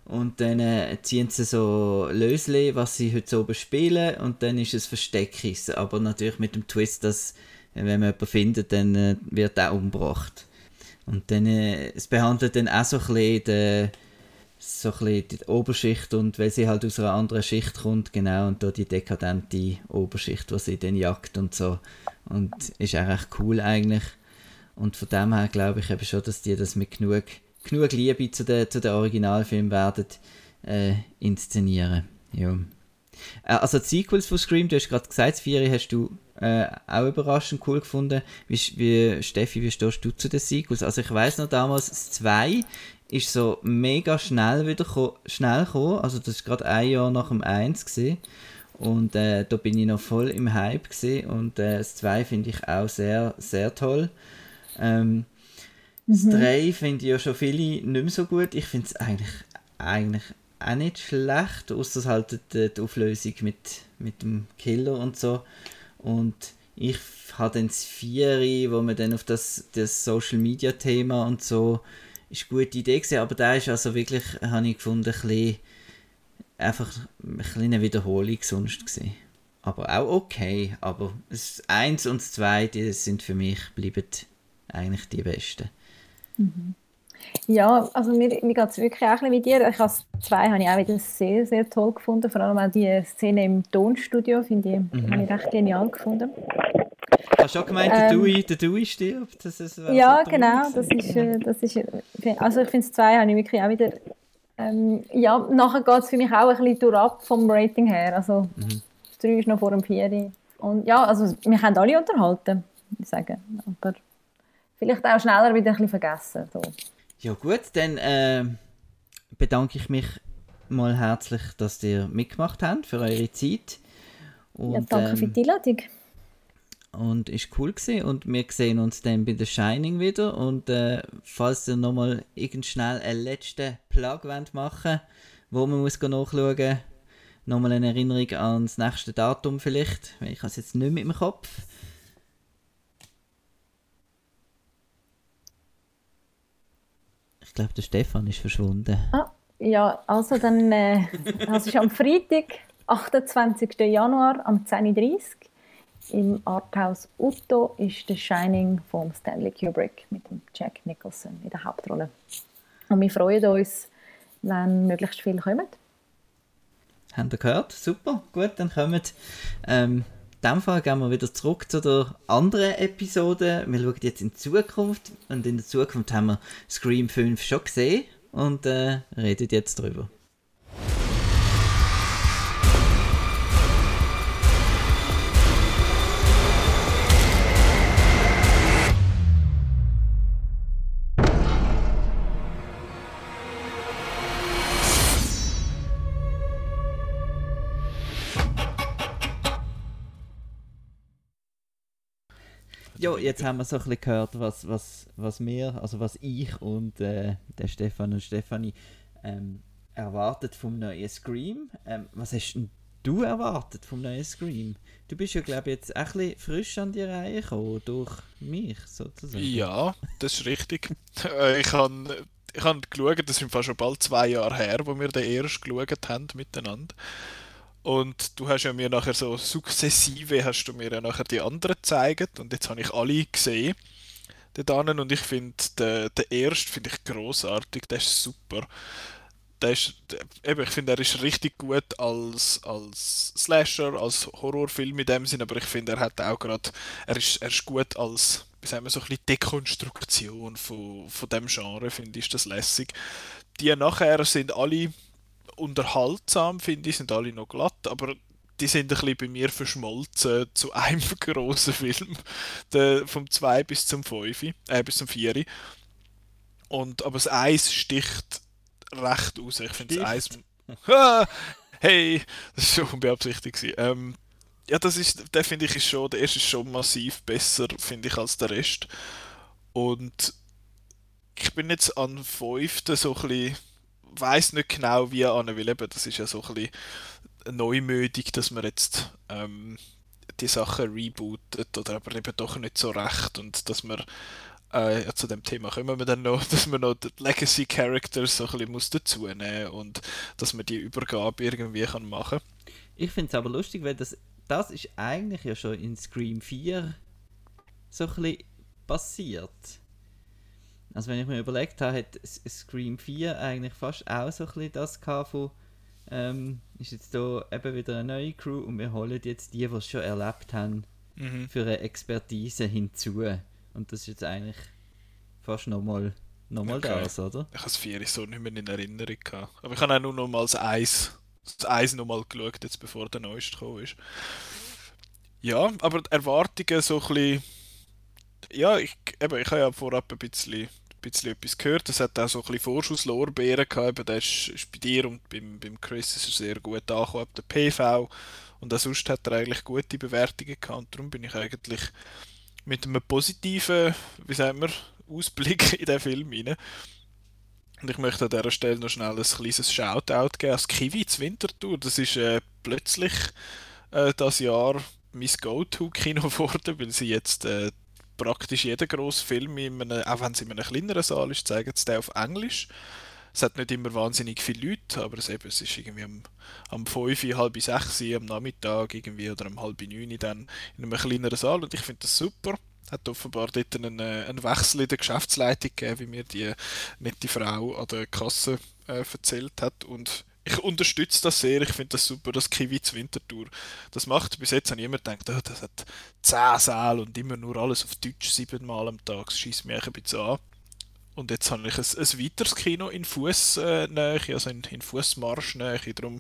S2: und dann äh, ziehen sie so Lösli, was sie heute oben spielen und dann ist es Versteckkissen. Aber natürlich mit dem Twist, dass äh, wenn man jemanden findet, dann äh, wird er umgebracht. Und dann, äh, es behandelt dann auch so ein bisschen die, so ein die Oberschicht und weil sie halt aus einer anderen Schicht kommt, genau, und da die dekadente Oberschicht, was sie dann jagt und so. Und ist auch recht cool eigentlich. Und von dem her glaube ich eben schon, dass die das mit genug, genug Liebe zu den, zu Originalfilmen werden äh, inszenieren. Ja. Äh, also die Sequels von Scream, du hast gerade gesagt, Vieri hast du äh, auch überraschend cool gefunden. Wie, wie, Steffi, wie stehst du zu den Sequels? Also ich weiß noch damals, das 2 ist so mega schnell wieder schnell gekommen. Also das ist gerade ein Jahr nach dem 1 gesehen. Und äh, da bin ich noch voll im Hype gesehen und äh, das 2 finde ich auch sehr, sehr toll. Ähm, mhm. Das 3 finde ich ja schon viele nicht mehr so gut. Ich finde es eigentlich, eigentlich auch nicht schlecht, außer halt die, Auflösung mit, mit dem Killer und so. Und ich habe dann das Vieri, wo man dann auf das, das Social Media Thema und so, ist eine gute Idee gewesen, aber da ist also wirklich, habe ich gefunden, ein bisschen, einfach eine kleine Wiederholung sonst gesehen. Aber auch okay, aber das 1 und das 2, die sind für mich, bleiben eigentlich die besten.
S4: Mhm. Ja, also mir, mir geht es wirklich auch ein wie dir. Ich habe zwei habe ich auch wieder sehr, sehr toll gefunden. Vor allem auch die Szene im Tonstudio, finde ich, mhm. habe ich recht genial gefunden.
S2: Hast du auch gemeint, der, ähm, Dewey, der Dewey stirbt? Das
S4: ist, ja, so genau. Das ist, äh, das ist, also ich finde, es zwei habe ich wirklich auch wieder... Ähm, ja, nachher geht es für mich auch ein bisschen durch ab vom Rating her. Also mhm. das 3 ist noch vor dem 4. Und ja, also wir haben alle unterhalten, ich sagen. Aber vielleicht auch schneller wieder ein bisschen vergessen. So.
S2: Ja gut, dann äh, bedanke ich mich mal herzlich, dass ihr mitgemacht habt für eure Zeit.
S4: Und, ja, danke ähm, für die Einladung.
S2: Und ist cool gewesen. und wir sehen uns dann bei The Shining wieder und äh, falls ihr nochmal irgend schnell einen letzten Plug wollt machen wo man muss nachschauen nochmal eine Erinnerung an das nächste Datum vielleicht, weil ich habe es jetzt nicht mit dem Kopf. Glaube, der Stefan ist verschwunden.
S4: Ah, ja, also dann, äh, das ist am Freitag, 28. Januar, um 10.30 Uhr. Im Arthouse Utto ist The Shining von Stanley Kubrick mit dem Jack Nicholson in der Hauptrolle. Und wir freuen uns, wenn möglichst viele kommen.
S2: Haben ihr gehört? Super, gut, dann kommen. Ähm, dem Fall gehen wir wieder zurück zu der anderen Episode. Wir schauen jetzt in die Zukunft und in der Zukunft haben wir Scream 5 schon gesehen und äh, reden jetzt drüber. Ja, jetzt haben wir so ein bisschen gehört, was, was, was wir, also was ich und äh, der Stefan und Stefanie ähm, erwartet vom neuen Scream. Ähm, was hast du erwartet vom neuen Scream? Du bist ja, glaube ich, jetzt ein bisschen frisch an die Reihe gekommen, durch mich sozusagen.
S1: Ja, das ist richtig. Äh, ich habe ich hab geschaut, das sind fast schon bald zwei Jahre her, wo wir den erst geschaut haben miteinander. Und du hast ja mir nachher so sukzessive, hast du mir ja nachher die anderen gezeigt und jetzt habe ich alle gesehen. Und ich finde, den, den ersten finde ich großartig, der ist super. Der ist, eben, ich finde, er ist richtig gut als, als Slasher, als Horrorfilm in dem Sinn, aber ich finde, er hat auch gerade, er ist, er ist gut als, wie sagen wir, so ein bisschen Dekonstruktion von, von dem Genre, finde ich, das lässig. Die nachher sind alle unterhaltsam, finde ich, sind alle noch glatt, aber die sind ein bisschen bei mir verschmolzen zu einem großen Film, der, vom 2 bis zum 5, äh, bis zum 4. Und, aber das Eis sticht recht aus. Ich finde das Eis. hey, das war schon unbeabsichtigt. Ähm, ja, das ist, der finde ich ist schon, der erste ist schon massiv besser, finde ich, als der Rest. Und ich bin jetzt an 5. so ein bisschen weiß nicht genau, wie er an will. Eben, das ist ja so ein bisschen neumütig, dass man jetzt ähm, die Sachen rebootet oder aber eben doch nicht so recht und dass man äh, ja, zu dem Thema kommen wir dann noch, dass man noch die Legacy Characters so ein bisschen muss dazu nehmen und dass man die Übergabe irgendwie kann machen.
S2: Ich finde es aber lustig, weil das, das ist eigentlich ja schon in Scream 4 so ein bisschen passiert. Also wenn ich mir überlegt habe, hat Scream 4 eigentlich fast auch so ein bisschen das gehabt von ähm, ist jetzt hier eben wieder eine neue Crew und wir holen jetzt die, die es schon erlebt haben,
S1: Mhm.
S2: für eine Expertise hinzu. Und das ist jetzt eigentlich fast nochmal noch mal
S1: Okay.
S2: das, oder?
S1: Ich habe das 4 so nicht mehr in Erinnerung gehabt. Aber ich habe auch nur noch mal das Eis, das Eis noch mal geschaut, jetzt bevor der neueste gekommen ist. Ja, aber die Erwartungen so ein bisschen... Ja, ich, eben, ich habe ja vorab ein bisschen, bisschen etwas gehört. Es hat auch so ein bisschen Vorschusslorbeeren gehabt. Der ist, bei dir und beim, beim Chris ist er sehr gut angekommen, der PV. Und auch sonst hat er eigentlich gute Bewertungen gehabt. Und darum bin ich eigentlich mit einem positiven, wie sagen wir, Ausblick in den Film rein. Und ich möchte an dieser Stelle noch schnell ein kleines Shoutout geben als Kiwi zu Winterthur. Das ist äh, plötzlich äh, das Jahr mein Go-To-Kino geworden, weil sie jetzt äh, praktisch jeden grossen Film, in einem, auch wenn es in einem kleineren Saal ist, zeigen sie den auf Englisch. Es hat nicht immer wahnsinnig viele Leute, aber es, eben, es ist irgendwie am, am 5, halb 6 Uhr am Nachmittag irgendwie, oder um halb 9 dann in einem kleineren Saal und ich finde das super. Hat offenbar dort einen, äh, einen Wechsel in der Geschäftsleitung gegeben, wie mir die nette Frau an der Kasse äh, erzählt hat und ich unterstütze das sehr, ich finde das super, dass Kiwi zu Winterthur das macht. Bis jetzt habe ich immer gedacht, oh, das hat 10 Säle und immer nur alles auf Deutsch siebenmal am Tag, das schießt mich ein bisschen an. Und jetzt habe ich ein, ein weiteres Kino in Fußnähe, also in, in Fußmarschnähe, darum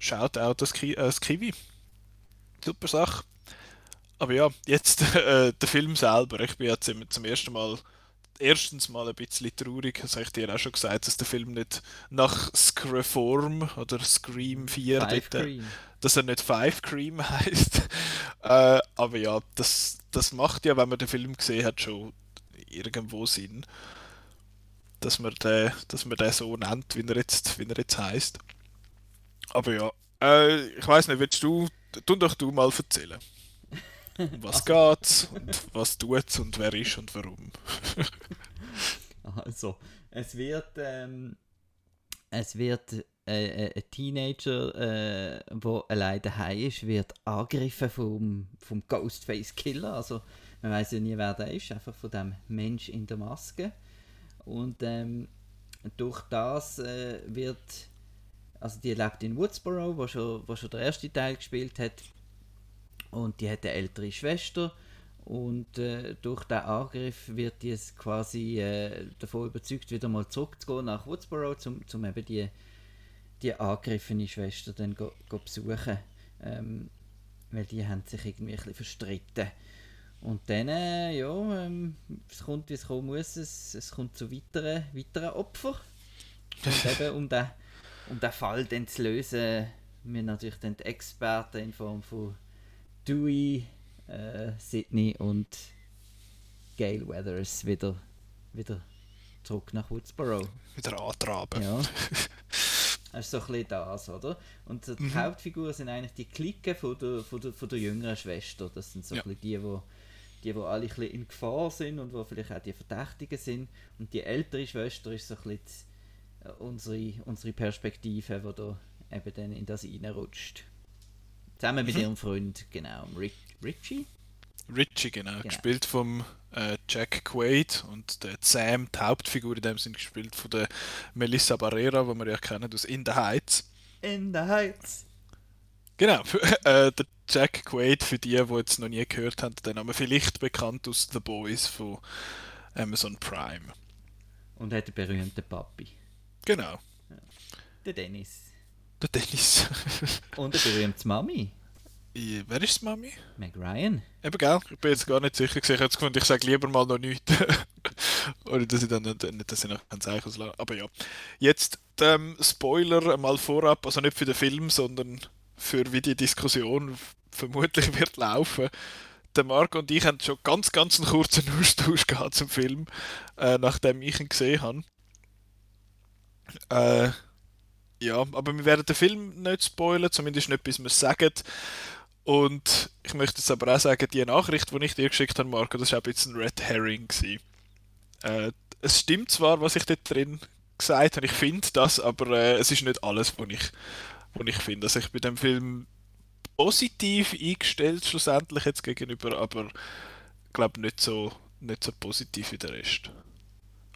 S1: schaut auch das, Ki äh, das Kiwi. Super Sache. Aber ja, jetzt äh, der Film selber. Ich bin jetzt zum ersten Mal, erstens mal ein bisschen traurig, das habe ich dir auch schon gesagt, dass der Film nicht nach Screform oder Scream 4
S2: Five
S1: dort, äh, dass er nicht Five Cream heißt. äh, aber ja, das, das macht ja, wenn man den Film gesehen hat, schon irgendwo Sinn, dass man den, dass man den so nennt, wie er jetzt, wie er jetzt heißt. Aber ja, äh, ich weiß nicht, willst du, tu doch du mal erzählen. Was geht's und was tut's und wer ist und warum.
S2: Also, es wird, ähm, es wird äh, äh, ein Teenager, äh, der allein daheim ist, wird angegriffen vom, vom Ghostface Killer. Also, man weiß ja nie, wer der ist, einfach von dem Mensch in der Maske. Und ähm, durch das äh, wird, also die lebt in Woodsboro, wo schon, wo schon der erste Teil gespielt hat. Und die hat eine ältere Schwester. Und äh, durch den Angriff wird die quasi äh, davon überzeugt, wieder mal zurückzugehen nach Woodsboro, um zum eben die, die angegriffene Schwester dann go, go besuchen. Ähm, weil die haben sich irgendwie ein bisschen verstritten. Und dann, äh, ja, ähm, es kommt wie es kommen muss, es, es kommt zu weiteren, weiteren Opfern. Und eben, um den, um den Fall dann zu lösen, wir natürlich dann die Experten in Form von Dewey, äh, Sydney und Gail Weathers wieder, wieder zurück nach Woodsboro.
S1: Wieder antraben.
S2: Ja. Das ist so ein bisschen das, oder? Und die Hauptfiguren sind eigentlich die Clique von der, von der, von der jüngeren Schwester. Das sind so
S1: Ja.
S2: ein bisschen die, die, die, die alle ein bisschen in Gefahr sind und wo vielleicht auch die Verdächtigen sind. Und die ältere Schwester ist so ein bisschen äh, unsere, unsere Perspektive, die da eben dann in das reinrutscht. Zusammen mit ihrem Freund, genau, Rick, Richie?
S1: Richie, genau, gespielt vom äh, Jack Quaid und der Sam, die Hauptfigur in dem sind gespielt von der Melissa Barrera, die wir ja kennen aus In the Heights.
S2: In the Heights.
S1: Genau, äh, der Jack Quaid, für die, die jetzt noch nie gehört haben, der Name vielleicht bekannt aus The Boys von Amazon Prime.
S2: Und hat einen berühmten Papi.
S1: Genau,
S2: Der Dennis.
S1: Der Dennis.
S2: Und berühmte Mami.
S1: I- Wer ist die Mami?
S2: Meg Ryan.
S1: Eben, gell? Ich bin jetzt gar nicht sicher. Ich habe jetzt gefunden, ich sage lieber mal noch nichts. Oder dass ich dann nicht, nicht dass ich noch ein Zeichen auslasse. Aber ja. Jetzt ähm, Spoiler mal vorab, also nicht für den Film, sondern für wie die Diskussion vermutlich wird laufen. Der Marco und ich haben schon ganz, ganz einen kurzen Austausch gehabt zum Film, äh, nachdem ich ihn gesehen habe. Äh, ja, aber wir werden den Film nicht spoilern, zumindest nicht bis wir es sagen. Und ich möchte jetzt aber auch sagen, die Nachricht, die ich dir geschickt habe, Marco, das war auch ein bisschen ein Red Herring. Äh, es stimmt zwar, was ich dort drin gesagt habe, ich finde das, aber äh, es ist nicht alles, was ich, ich finde. Also ich bin dem Film positiv eingestellt, schlussendlich jetzt gegenüber, aber ich glaube nicht so, nicht so positiv wie der Rest.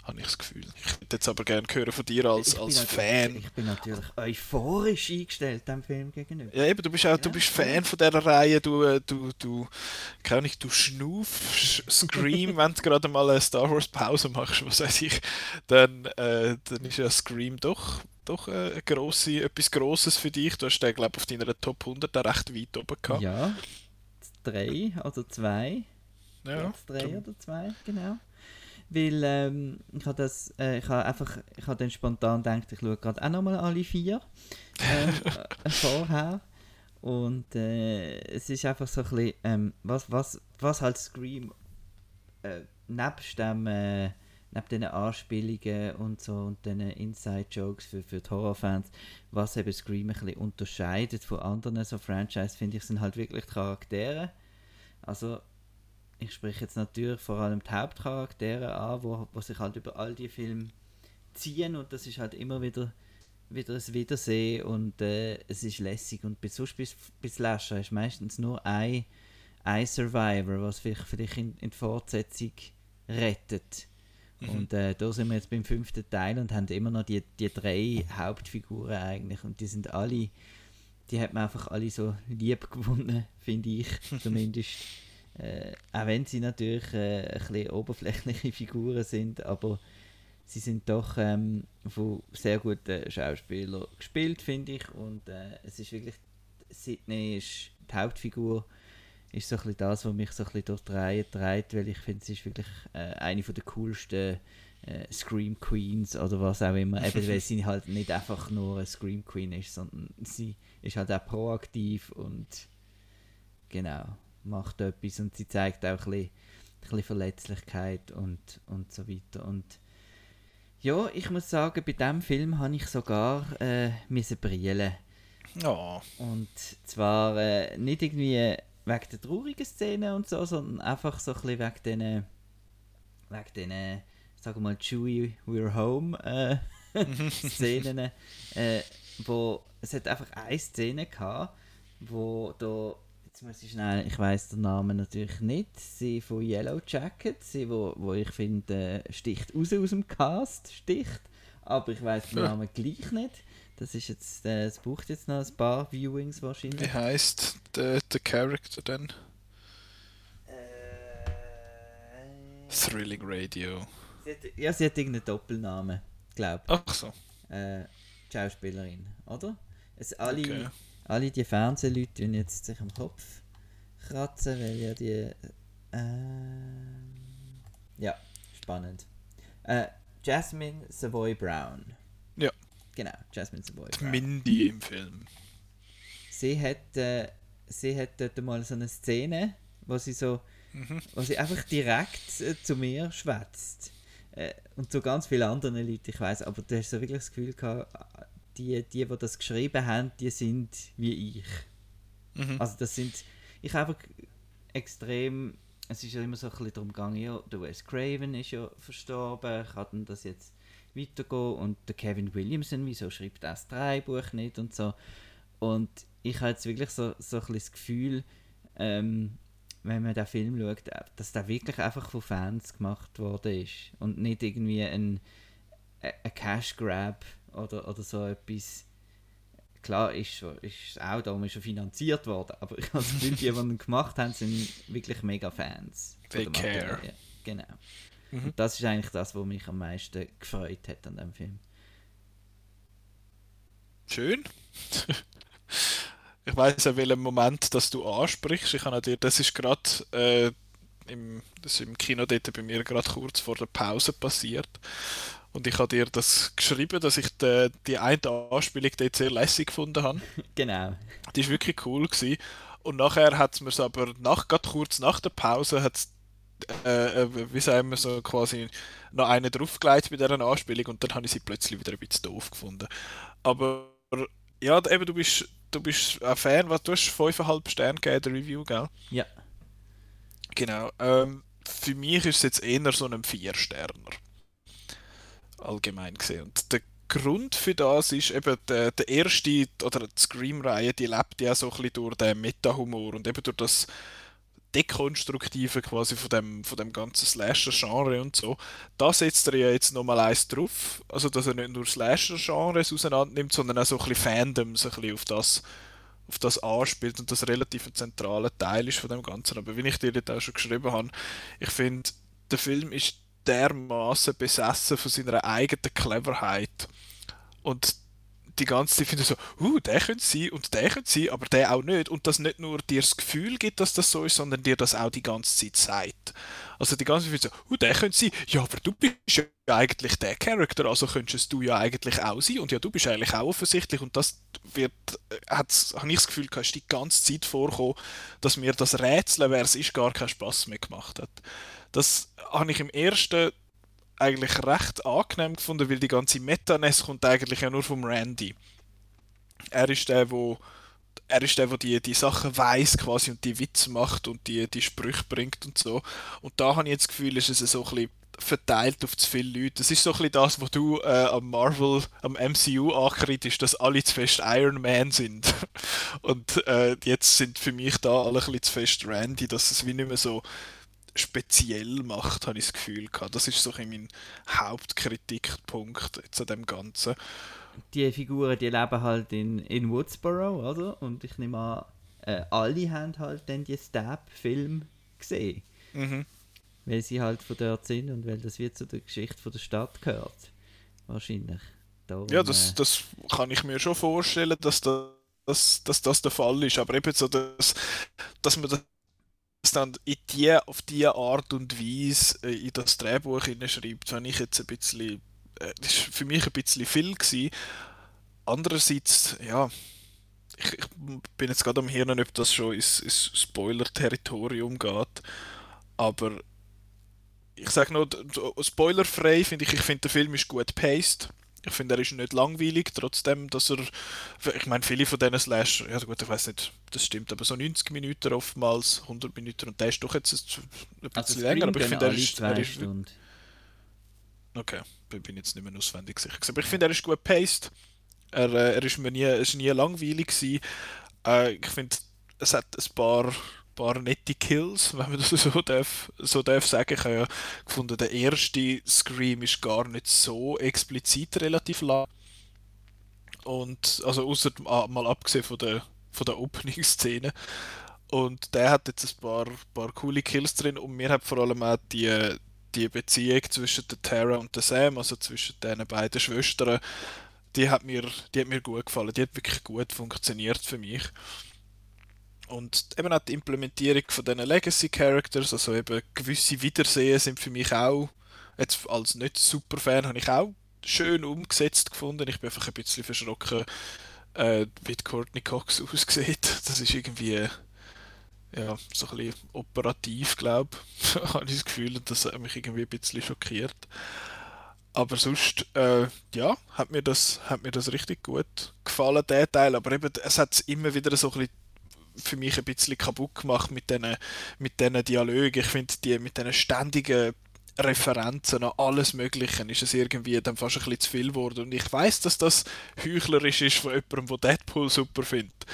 S1: Habe ich das Gefühl. Ich hätte jetzt aber gerne hören von dir als,
S2: Ich
S1: als Fan.
S2: Ich bin natürlich euphorisch eingestellt dem Film gegenüber.
S1: Ja, eben, du bist auch, du bist. Fan von dieser Reihe, du, äh, du, du, keine Ahnung, du schnuff, Scream, wenn du gerade mal eine Star Wars Pause machst, was weiß ich, dann, äh, dann ist ja Scream doch, doch äh, eine grosse, etwas Grosses für dich. Du hast den, glaube ich, auf deiner Top 100 da recht weit oben gehabt.
S2: Ja, drei oder zwei.
S1: Ja,
S2: Platz drei
S1: du-
S2: oder zwei, genau. Weil ähm, ich habe das, äh, ich habe einfach, ich habe dann spontan gedacht, ich schaue gerade auch nochmal alle vier äh, vorher. Und äh, es ist einfach so ein bisschen, ähm, was, was, was halt Scream äh, nebst dem, äh, neben diesen Anspielungen und so und diesen Inside-Jokes für, für die Horrorfans, was eben Scream ein bisschen unterscheidet von anderen so Franchise, finde ich, sind halt wirklich die Charaktere. Also ich spreche jetzt natürlich vor allem die Hauptcharaktere an, wo, wo sich halt über all die Filme ziehen und das ist halt immer wieder wieder ein Wiedersehen und äh, es ist lässig und bis sonst bis, bis Slasher ist meistens nur ein, ein Survivor, was vielleicht, vielleicht in, in die Fortsetzung rettet. Und äh, da sind wir jetzt beim fünften Teil und haben immer noch die, die drei Hauptfiguren eigentlich und die sind alle, die hat man einfach alle so lieb gewonnen, finde ich zumindest. Äh, auch wenn sie natürlich äh, ein bisschen oberflächliche Figuren sind, aber sie sind doch ähm, von sehr guten Schauspielern gespielt, finde ich. Und äh, es ist wirklich, Sydney ist die Hauptfigur, ist so ein bisschen das, was mich so ein bisschen durch die Reihe treibt, weil ich finde, sie ist wirklich äh, eine der coolsten äh, Scream Queens oder was auch immer, eben weil sie halt nicht einfach nur eine Scream Queen ist, sondern sie ist halt auch proaktiv und genau, macht etwas und sie zeigt auch ein bisschen, ein bisschen Verletzlichkeit und, und so weiter. Und ja, ich muss sagen, bei diesem Film habe ich sogar äh, brillen.
S1: Ja,
S2: Und zwar äh, nicht irgendwie wegen der traurigen Szenen und so, sondern einfach so ein bisschen wegen den, wegen den, sagen wir mal, Chewie, we're home äh, Szenen, äh, wo es hat einfach eine Szene gehabt, wo da, jetzt muss ich schnell, ich weiß den Namen natürlich nicht, sie von Yellow Jacket, sie, wo, wo ich finde, äh, sticht raus aus dem Cast, sticht, aber ich weiß den Namen gleich nicht. Das ist jetzt, äh, es braucht jetzt noch ein paar Viewings wahrscheinlich.
S1: wie heisst der, der Character denn?
S2: Äh,
S1: Thrilling Radio.
S2: sie hat, ja, sie hat irgendeinen Doppelnamen, glaube
S1: Ach so,
S2: ich. Äh, Schauspielerin, oder? Es, alle,
S1: okay.
S2: Alle die Fernsehleute tun jetzt sich am Kopf kratzen, weil ja die. ähm, ja, spannend. Äh, Jasmine Savoy Brown.
S1: Ja.
S2: Genau, Jasmine Savoy Brown.
S1: Mindy im Film.
S2: sie hat, äh, sie hat dort mal so eine Szene, wo sie so, wo sie einfach direkt äh, zu mir schwätzt. Äh, und zu ganz vielen anderen Leuten, ich weiß, aber du hast so wirklich das Gefühl gehabt, äh, die, die, die das geschrieben haben, die sind wie ich.
S1: Mhm.
S2: Also das sind, ich habe einfach extrem, es ist ja immer so ein bisschen darum gegangen, ja, der Wes Craven ist ja verstorben, kann das jetzt weitergehen und der Kevin Williamson, wieso schreibt er das Drehbuch nicht und so. Und ich habe jetzt wirklich so, so ein bisschen das Gefühl, ähm, wenn man den Film schaut, dass der wirklich einfach von Fans gemacht worden ist und nicht irgendwie ein, ein Cash Grab oder, oder so etwas. Klar ist, schon- ist auch darum ist er finanziert worden, aber ich habe das Gefühl, die, die gemacht haben, sind wirklich mega Fans.
S1: They care.
S2: Genau.
S1: Mhm.
S2: Und das ist eigentlich das, was mich am meisten gefreut hat an dem Film.
S1: Schön. ich weiß an welchem Moment, dass du ansprichst. Ich habe dir, das ist gerade äh, im, das ist im Kino dort bei mir gerade kurz vor der Pause passiert. Und ich habe dir das geschrieben, dass ich die, die eine Anspielung dort sehr lässig gefunden habe.
S2: Genau.
S1: Die ist wirklich cool gewesen. Und nachher hat es mir aber nach, gerade kurz nach der Pause hat's, äh, äh, wie sagen wir so quasi noch eine draufgelegt bei dieser Anspielung und dann habe ich sie plötzlich wieder ein bisschen doof gefunden. Aber ja, eben du bist du bist ein Fan, was du hast 5,5 Sterne gegeben, der Review, gell?
S2: Ja.
S1: Genau. Ähm, für mich ist es jetzt eher so ein Vier-Sterner. Allgemein gesehen. Und der Grund für das ist eben der, der erste, oder die Scream-Reihe, die lebt ja so ein bisschen durch den Meta-Humor und eben durch das Dekonstruktiven quasi von dem, von dem ganzen Slasher-Genre und so. Da setzt er ja jetzt nochmal eins drauf. Also, dass er nicht nur Slasher-Genres auseinander nimmt, sondern auch so ein bisschen Fandoms ein bisschen auf das, auf das anspielt und das relativ ein zentraler Teil ist von dem Ganzen. Aber wie ich dir jetzt auch schon geschrieben habe, ich finde, der Film ist dermaßen besessen von seiner eigenen Cleverheit. Und die ganze Zeit finde ich so, uh, der könnte sein und der könnte sein, aber der auch nicht. Und das nicht nur dir das Gefühl gibt, dass das so ist, sondern dir das auch die ganze Zeit sagt. Also die ganze Zeit so, uh, der könnte sein, ja, aber du bist ja eigentlich der Charakter, also könntest du ja eigentlich auch sein und ja, du bist eigentlich auch offensichtlich und das wird, äh, habe ich das Gefühl, ist die ganze Zeit vorkommen, dass mir das Rätsel, wer es ist, gar keinen Spaß mehr gemacht hat. Das habe ich im ersten eigentlich recht angenehm gefunden, weil die ganze Metaness kommt eigentlich ja nur vom Randy. Er ist der, wo er ist der, der die, die Sachen weiß quasi und die Witze macht und die, die Sprüche bringt und so. Und da habe ich jetzt das Gefühl, ist es so ein bisschen verteilt auf zu viele Leute. Das ist so ein bisschen das, was du äh, am Marvel, am MCU ankriegst, dass alle zu fest Iron Man sind. und äh, jetzt sind für mich da alle ein bisschen zu fest Randy, dass es wie nicht mehr so speziell macht, habe ich das Gefühl gehabt. Das ist so mein Hauptkritikpunkt zu dem Ganzen.
S2: Die Figuren, die leben halt in, in Woodsboro, oder? Und ich nehme an, äh, alle haben halt dann die Stab-Film gesehen. Mhm. Weil sie halt von dort sind und weil das wird zu der Geschichte von der Stadt gehört. Wahrscheinlich.
S1: Darum, ja, das, das kann ich mir schon vorstellen, dass das, dass, dass das der Fall ist. Aber eben so, dass, dass man das dann in die, auf diese Art und Weise äh, in das Drehbuch schreibt, wenn ich jetzt ein bisschen, äh, das war für mich ein bisschen viel gewesen. Andererseits, ja, ich, ich bin jetzt gerade am Hirn, ob das schon ins, ins Spoiler-Territorium geht, aber ich sage nur, spoilerfrei finde ich, ich finde der Film ist gut paced. Ich finde, er ist nicht langweilig, trotzdem, dass er. Ich meine, viele von diesen Slash, ja gut, ich weiß nicht, das stimmt, aber so 90 Minuten oftmals, 100 Minuten und der ist doch jetzt ein bisschen also länger, aber ich finde, er ist. Er ist okay, bin jetzt nicht mehr auswendig sicher. Aber ich finde, er ist gut paced. Er, äh, er ist mir nie, ist nie langweilig gewesen. Äh, ich finde, es hat ein paar paar nette Kills, wenn man das so darf, so darf sagen. Ich habe ja gefunden, der erste Scream ist gar nicht so explizit relativ lang. Und, also außer mal abgesehen von der, von der Opening-Szene. Und der hat jetzt ein paar, paar coole Kills drin und mir hat vor allem auch die, die Beziehung zwischen der Tara und der Sam, also zwischen den beiden Schwestern, die hat mir, die hat mir gut gefallen. Die hat wirklich gut funktioniert für mich. Und eben auch die Implementierung von diesen Legacy Characters, also eben gewisse Wiedersehen sind für mich auch, jetzt als nicht super Fan, habe ich auch schön umgesetzt gefunden. Ich bin einfach ein bisschen verschrocken, äh, wie Courtney Cox aussieht. Das ist irgendwie ja, so ein bisschen operativ, glaube ich, habe ich das Gefühl, das hat mich irgendwie ein bisschen schockiert. Aber sonst, äh, ja, hat mir, das, hat mir das richtig gut gefallen, der Teil. Aber eben, es hat immer wieder so ein bisschen für mich ein bisschen kaputt gemacht mit diesen mit diesen Dialogen. Ich finde, die mit diesen ständigen Referenzen an alles Mögliche ist es irgendwie dann fast ein bisschen zu viel geworden. Und ich weiß, dass das heuchlerisch ist von jemandem, der Deadpool super findet.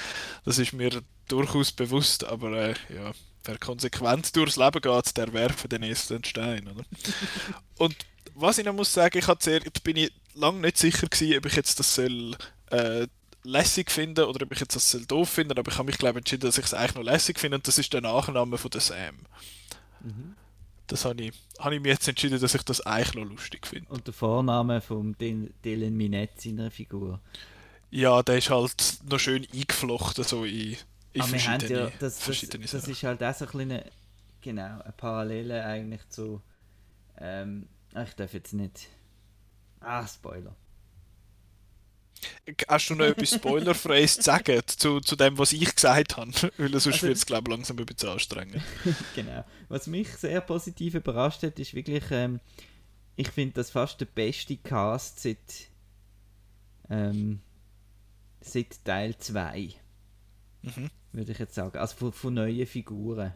S1: Das ist mir durchaus bewusst, aber äh, ja, wer konsequent durchs Leben geht, der werfe den ersten Stein. Oder? Und was ich noch muss sagen, ich sehr, bin ich lange nicht sicher gewesen, ob ich jetzt das soll äh, lässig finde oder ob ich jetzt das doof finde, aber ich habe mich glaube entschieden, dass ich es eigentlich noch lässig finde und das ist der Nachname von der Sam. Mhm. Das habe ich, habe ich mir jetzt entschieden, dass ich das eigentlich noch lustig finde.
S2: Und der Vorname von Dylan Minette seiner Figur?
S1: Ja, der ist halt noch schön eingeflochten so in, in
S2: aber verschiedene, ja, das, verschiedene das, das, ist halt auch so ein kleine, genau, eine Parallele eigentlich zu, ähm, ich darf jetzt nicht, ah, Spoiler.
S1: Hast du noch etwas Spoilerfreies zu sagen zu, zu dem, was ich gesagt habe? Weil sonst also, wird es, glaube ich, langsam ein bisschen anstrengend.
S2: genau. Was mich sehr positiv überrascht hat, ist wirklich, ähm, ich finde das fast der beste Cast seit, ähm, seit Teil 2. Mhm. Würde ich jetzt sagen. Also von, von neuen Figuren.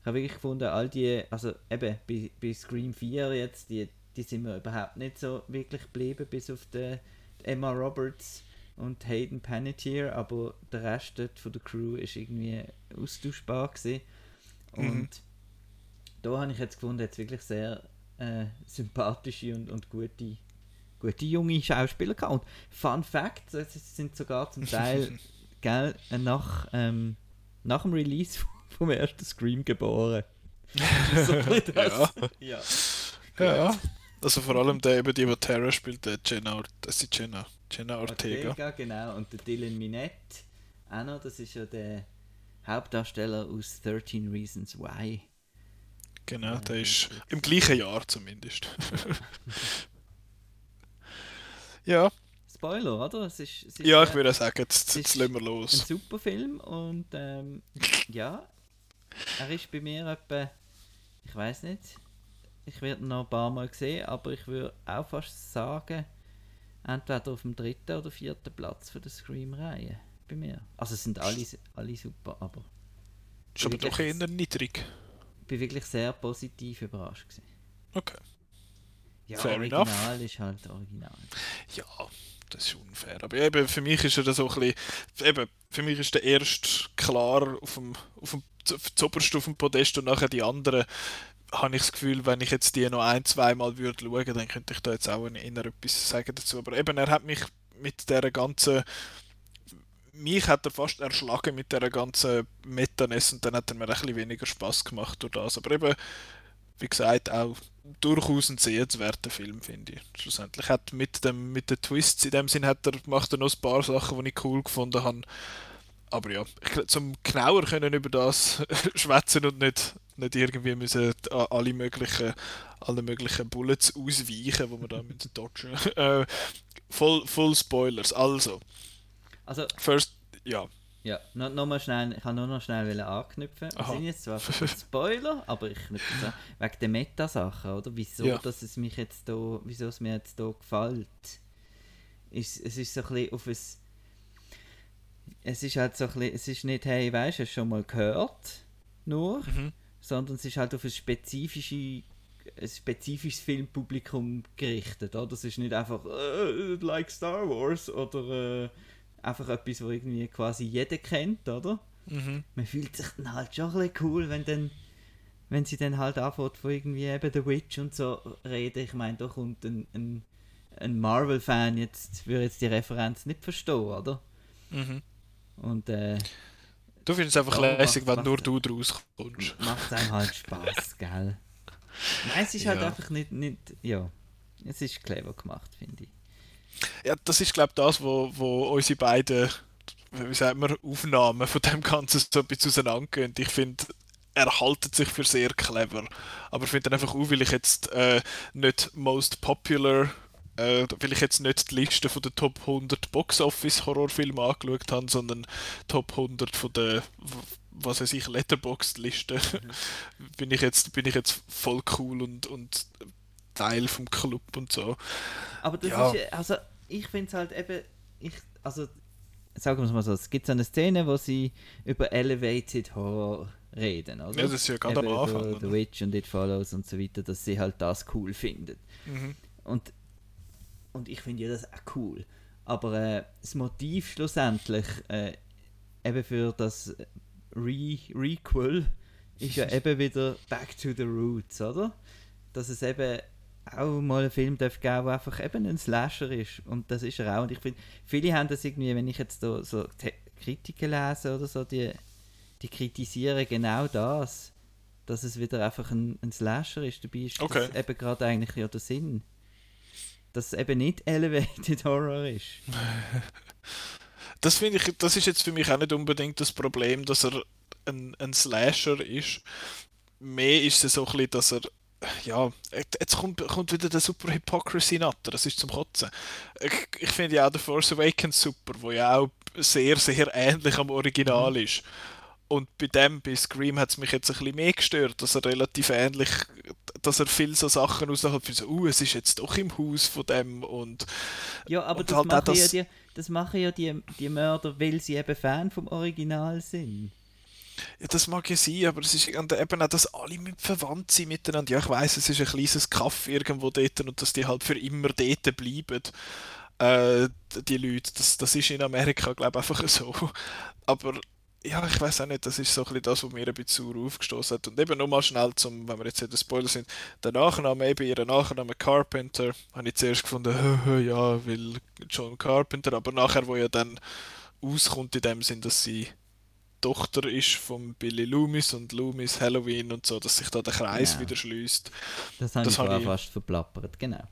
S2: Ich habe wirklich gefunden, all die, also eben bei, bei Scream 4 jetzt, die, die sind mir überhaupt nicht so wirklich geblieben, bis auf den Emma Roberts und Hayden Panettiere, aber der Rest von der Crew ist irgendwie austauschbar gewesen. Und
S1: Mhm.
S2: da habe ich jetzt gefunden, jetzt wirklich sehr äh, sympathische und, und gute, gute junge Schauspieler gehabt. Und Fun Fact, sie sind sogar zum Teil gell, nach, ähm, nach dem Release vom ersten Scream geboren. so das. ja.
S1: Ja. Also vor allem der, eben die, die Terra spielt, der Jenna, das ist Jenna, Jenna Ortega.
S2: Ortega, genau. Und der Dylan Minette auch noch, das ist ja der Hauptdarsteller aus 13 Reasons Why.
S1: Genau, der ist im gleichen Jahr zumindest. ja,
S2: Spoiler, oder? Es ist, es ist
S1: ja, ich
S2: äh,
S1: würde sagen, jetzt,
S2: es
S1: jetzt
S2: ist
S1: lassen wir
S2: ein
S1: los.
S2: super Film und ähm, ja, er ist bei mir etwa, ich weiß nicht, ich werde ihn noch ein paar Mal sehen, aber ich würde auch fast sagen, entweder auf dem dritten oder vierten Platz von der Scream-Reihe bei mir. Also es sind alle, alle super, aber
S1: Ist aber doch eher niedrig.
S2: ich bin wirklich sehr positiv überrascht gewesen.
S1: Okay.
S2: Ja,
S1: Fair
S2: Original
S1: enough.
S2: ist halt Original.
S1: Ja, das ist unfair. Aber eben, für mich ist er so ein bisschen, eben, für mich ist der erste klar auf dem, auf dem auf auf dem Podest und nachher die anderen habe ich das Gefühl, wenn ich jetzt die noch ein, zwei Mal würde schauen, dann könnte ich da jetzt auch eher etwas sagen dazu. Aber eben, er hat mich mit der ganzen mich hat er fast erschlagen mit der ganzen Metanes und dann hat er mir ein weniger Spaß gemacht durch das. Aber eben, wie gesagt, auch durchaus ein sehenswerter Film, finde ich. Schlussendlich hat mit dem mit den Twists in dem Sinn hat er, macht er noch ein paar Sachen, die ich cool gefunden habe. Aber ja, ich, zum genauer können über das schwätzen und nicht, nicht irgendwie müssen alle möglichen, alle möglichen Bullets ausweichen, wo wir da müssen dodgen. äh, voll, voll Spoilers. Also,
S2: Also,
S1: first, ja,
S2: ja, noch, noch mal schnell, ich kann nur noch schnell wollen anknüpfen. Wir
S1: Aha.
S2: sind jetzt zwar Spoiler, aber ich knüpfe es an. Wegen der Meta-Sachen, oder? Wieso,
S1: Ja.
S2: dass es mich jetzt da, wieso es mir jetzt da gefällt. Ist, es ist so ein bisschen auf ein... Es ist halt so ein bisschen, es ist nicht, hey, weißt du schon mal gehört, nur,
S1: Mhm.
S2: Sondern es ist halt auf ein spezifische ein spezifisches Filmpublikum gerichtet, oder? Das ist nicht einfach äh, like Star Wars oder äh, einfach etwas, wo irgendwie quasi jeder kennt, oder?
S1: Mhm.
S2: Man fühlt sich dann halt schon ein bisschen cool, wenn dann wenn sie dann halt anfängt von irgendwie eben The Witch und so reden. Ich meine, da kommt ein, ein, ein Marvel-Fan jetzt, würde jetzt die Referenz nicht verstehen, oder?
S1: Mhm.
S2: Und äh,
S1: Du findest es einfach
S2: Ja,
S1: lässig,
S2: macht-
S1: wenn nur du draus kommst.
S2: macht einem halt Spaß, gell? Nein, es ist halt
S1: Ja.
S2: einfach nicht, nicht, ja, es ist clever gemacht, finde ich.
S1: Ja, das ist glaube ich das, wo, wo unsere beiden, wie sagt man, Aufnahmen von dem Ganzen so ein bisschen auseinandergehen. Ich finde, er haltet sich für sehr clever. Aber ich finde dann einfach auch, weil ich jetzt äh, nicht most popular, äh, weil ich jetzt nicht die Liste von den Top 100 Box Office Horrorfilme angeschaut habe, sondern Top 100 von der, was weiß ich, Letterboxd Liste, bin ich jetzt bin ich jetzt voll cool und, und Teil vom Club und so.
S2: Aber das
S1: Ja.
S2: ist, äh, also ich finde es halt eben, ich, also sagen wir es mal so, es gibt so eine Szene, wo sie über Elevated Horror reden, oder?
S1: Ja, das ist ja gerade am Anfang?
S2: The Witch und It Follows und so weiter, dass sie halt das cool finden.
S1: Mhm.
S2: Und, und ich finde ja das auch cool. Aber äh, das Motiv schlussendlich äh, eben für das Re Requel ist ja eben wieder Back to the Roots, oder? Dass es eben auch mal einen Film darf geben, der einfach eben ein Slasher ist. Und das ist er auch. Und ich finde, viele haben das irgendwie, wenn ich jetzt da so Te- Kritiken lese oder so, die, die kritisieren genau das. Dass es wieder einfach ein, ein Slasher ist. Dabei ist
S1: Okay.
S2: das eben gerade eigentlich ja der Sinn. Dass es eben nicht Elevated Horror ist.
S1: Das finde ich, das ist jetzt für mich auch nicht unbedingt das Problem, dass er ein, ein Slasher ist. Mehr ist es so ein bisschen, dass er ja, jetzt kommt, kommt wieder der super Hypocrisy natter, das ist zum Kotzen. Ich, ich finde ja auch The Force Awakens super, wo ja auch sehr, sehr ähnlich am Original ist. Und bei dem, bei Scream, hat es mich jetzt ein bisschen mehr gestört, dass er relativ ähnlich, dass er viel so Sachen außerhalb so, uh, es ist jetzt doch im Haus von dem und
S2: Ja, aber
S1: Und
S2: das,
S1: halt
S2: machen
S1: das-
S2: ja die, das machen ja die, die Mörder, weil sie eben Fan vom Original sind.
S1: Ja, das mag ja sein, aber es ist eben auch, dass alle mit verwandt sind miteinander. Ja, ich weiß, es ist ein kleines Kaff irgendwo dort und dass die halt für immer dort bleiben. Äh, die Leute, das, das ist in Amerika, glaube ich, einfach so. Aber ja, ich weiß auch nicht, das ist so ein bisschen das, was mir ein bisschen sauer aufgestoßen hat. Und eben nochmal schnell, zum, wenn wir jetzt in der Spoiler sind, der Nachname, eben ihr Nachname Carpenter, habe ich zuerst gefunden, ja, weil John Carpenter, aber nachher, wo ja dann auskommt in dem Sinn, dass sie Tochter ist von Billy Loomis und Loomis Halloween und so, dass sich da der Kreis
S2: Genau.
S1: wieder schließt.
S2: Das habe
S1: Das
S2: ich vorher
S1: ich-
S2: fast verplappert, genau.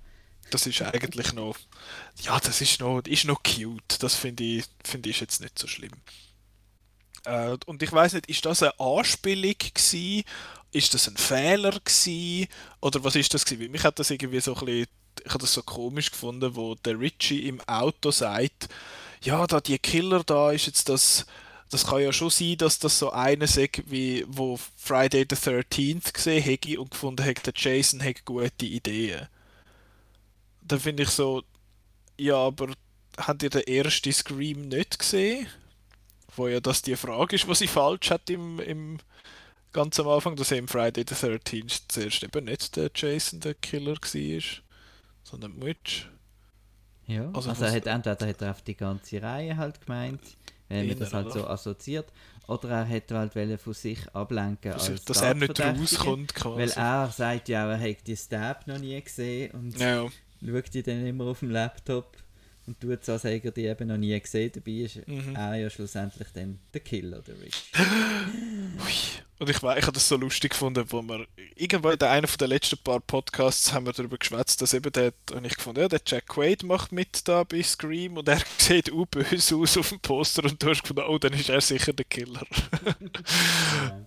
S1: Das ist eigentlich noch, ja, das ist noch, ist noch cute. Das finde ich, finde ich jetzt nicht so schlimm. Äh, und ich weiß nicht, ist das eine Anspielung gewesen? Ist das ein Fehler gewesen? Oder was ist das gewesen? Mich hat das irgendwie so ein bisschen, ich habe das so komisch gefunden, wo der Richie im Auto sagt, ja, da die Killer da ist jetzt das, das kann ja schon sein, dass das so einer sagt, wie wo Friday the 13th gesehen hätte und gefunden hat, der Jason hat gute Ideen. Dann finde ich so, ja, aber habt ihr den ersten Scream nicht gesehen? Wo ja das die Frage ist, was sie falsch hat im, im ganz am Anfang, dass eben Friday the 13th zuerst eben nicht der Jason der Killer war, sondern die Witch.
S2: Ja,
S1: Also
S2: also, er hat entweder hat er auf die ganze Reihe halt gemeint, wenn man das halt so assoziiert, oder er hätte halt wollen von sich ablenken
S1: Dass,
S2: als
S1: dass er nicht rauskommt
S2: Weil
S1: quasi.
S2: er sagt ja, er hätte die Stab noch nie gesehen und
S1: Ja,
S2: schaut die dann immer auf dem Laptop und tut so, als hätte er die eben noch nie gesehen. Dabei ist
S1: Mhm.
S2: er ja schlussendlich dann der Killer, der Rich.
S1: Und ich, ich habe das so lustig gefunden, wo wir irgendwann in einer von den letzten paar Podcasts haben wir darüber geschwätzt, dass eben der, und ich gefunden, ja, der Jack Quaid macht mit da bei Scream und er sieht auch böse aus auf dem Poster und du hast gefunden, oh, dann ist er sicher der Killer.
S2: Ja.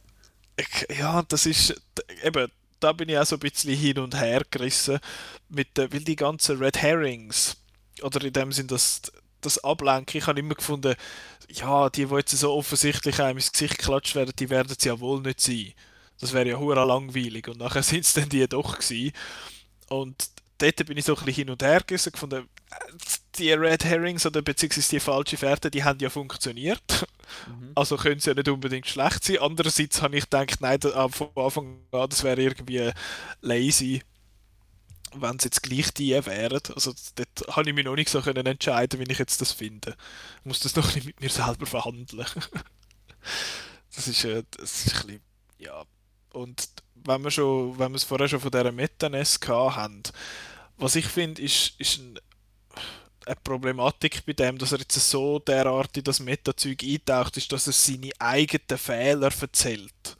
S1: Ja, das ist eben, da bin ich auch so ein bisschen hin und her gerissen, mit, der- weil die ganzen Red Herrings, oder in dem Sinn, das, das Ablenken, ich habe immer gefunden, ja, die, die jetzt so offensichtlich einem ins Gesicht geklatscht werden, die werden es ja wohl nicht sein. Das wäre ja hure langweilig und nachher sind es dann die doch gewesen. Und dort bin ich so ein bisschen hin und her gerissen, gefunden, die Red Herrings oder beziehungsweise die falsche Fährte, die haben ja funktioniert.
S2: Mhm.
S1: Also können sie ja nicht unbedingt schlecht sein. Andererseits habe ich gedacht, nein, ah, von Anfang an, das wäre irgendwie lazy, wenn es jetzt gleich die wären. Also dort habe ich mich noch nicht so können entscheiden, wie ich jetzt das finde. Ich muss das noch ein mit mir selber verhandeln. das ist, äh, das ist ein bisschen, ja. Und wenn wir schon, wenn wir es vorher schon von dieser Metanes haben, was ich finde, ist, ist ein, eine Problematik bei dem, dass er jetzt so derart in das Meta-Zeug eintaucht, ist, dass er seine eigenen Fehler erzählt.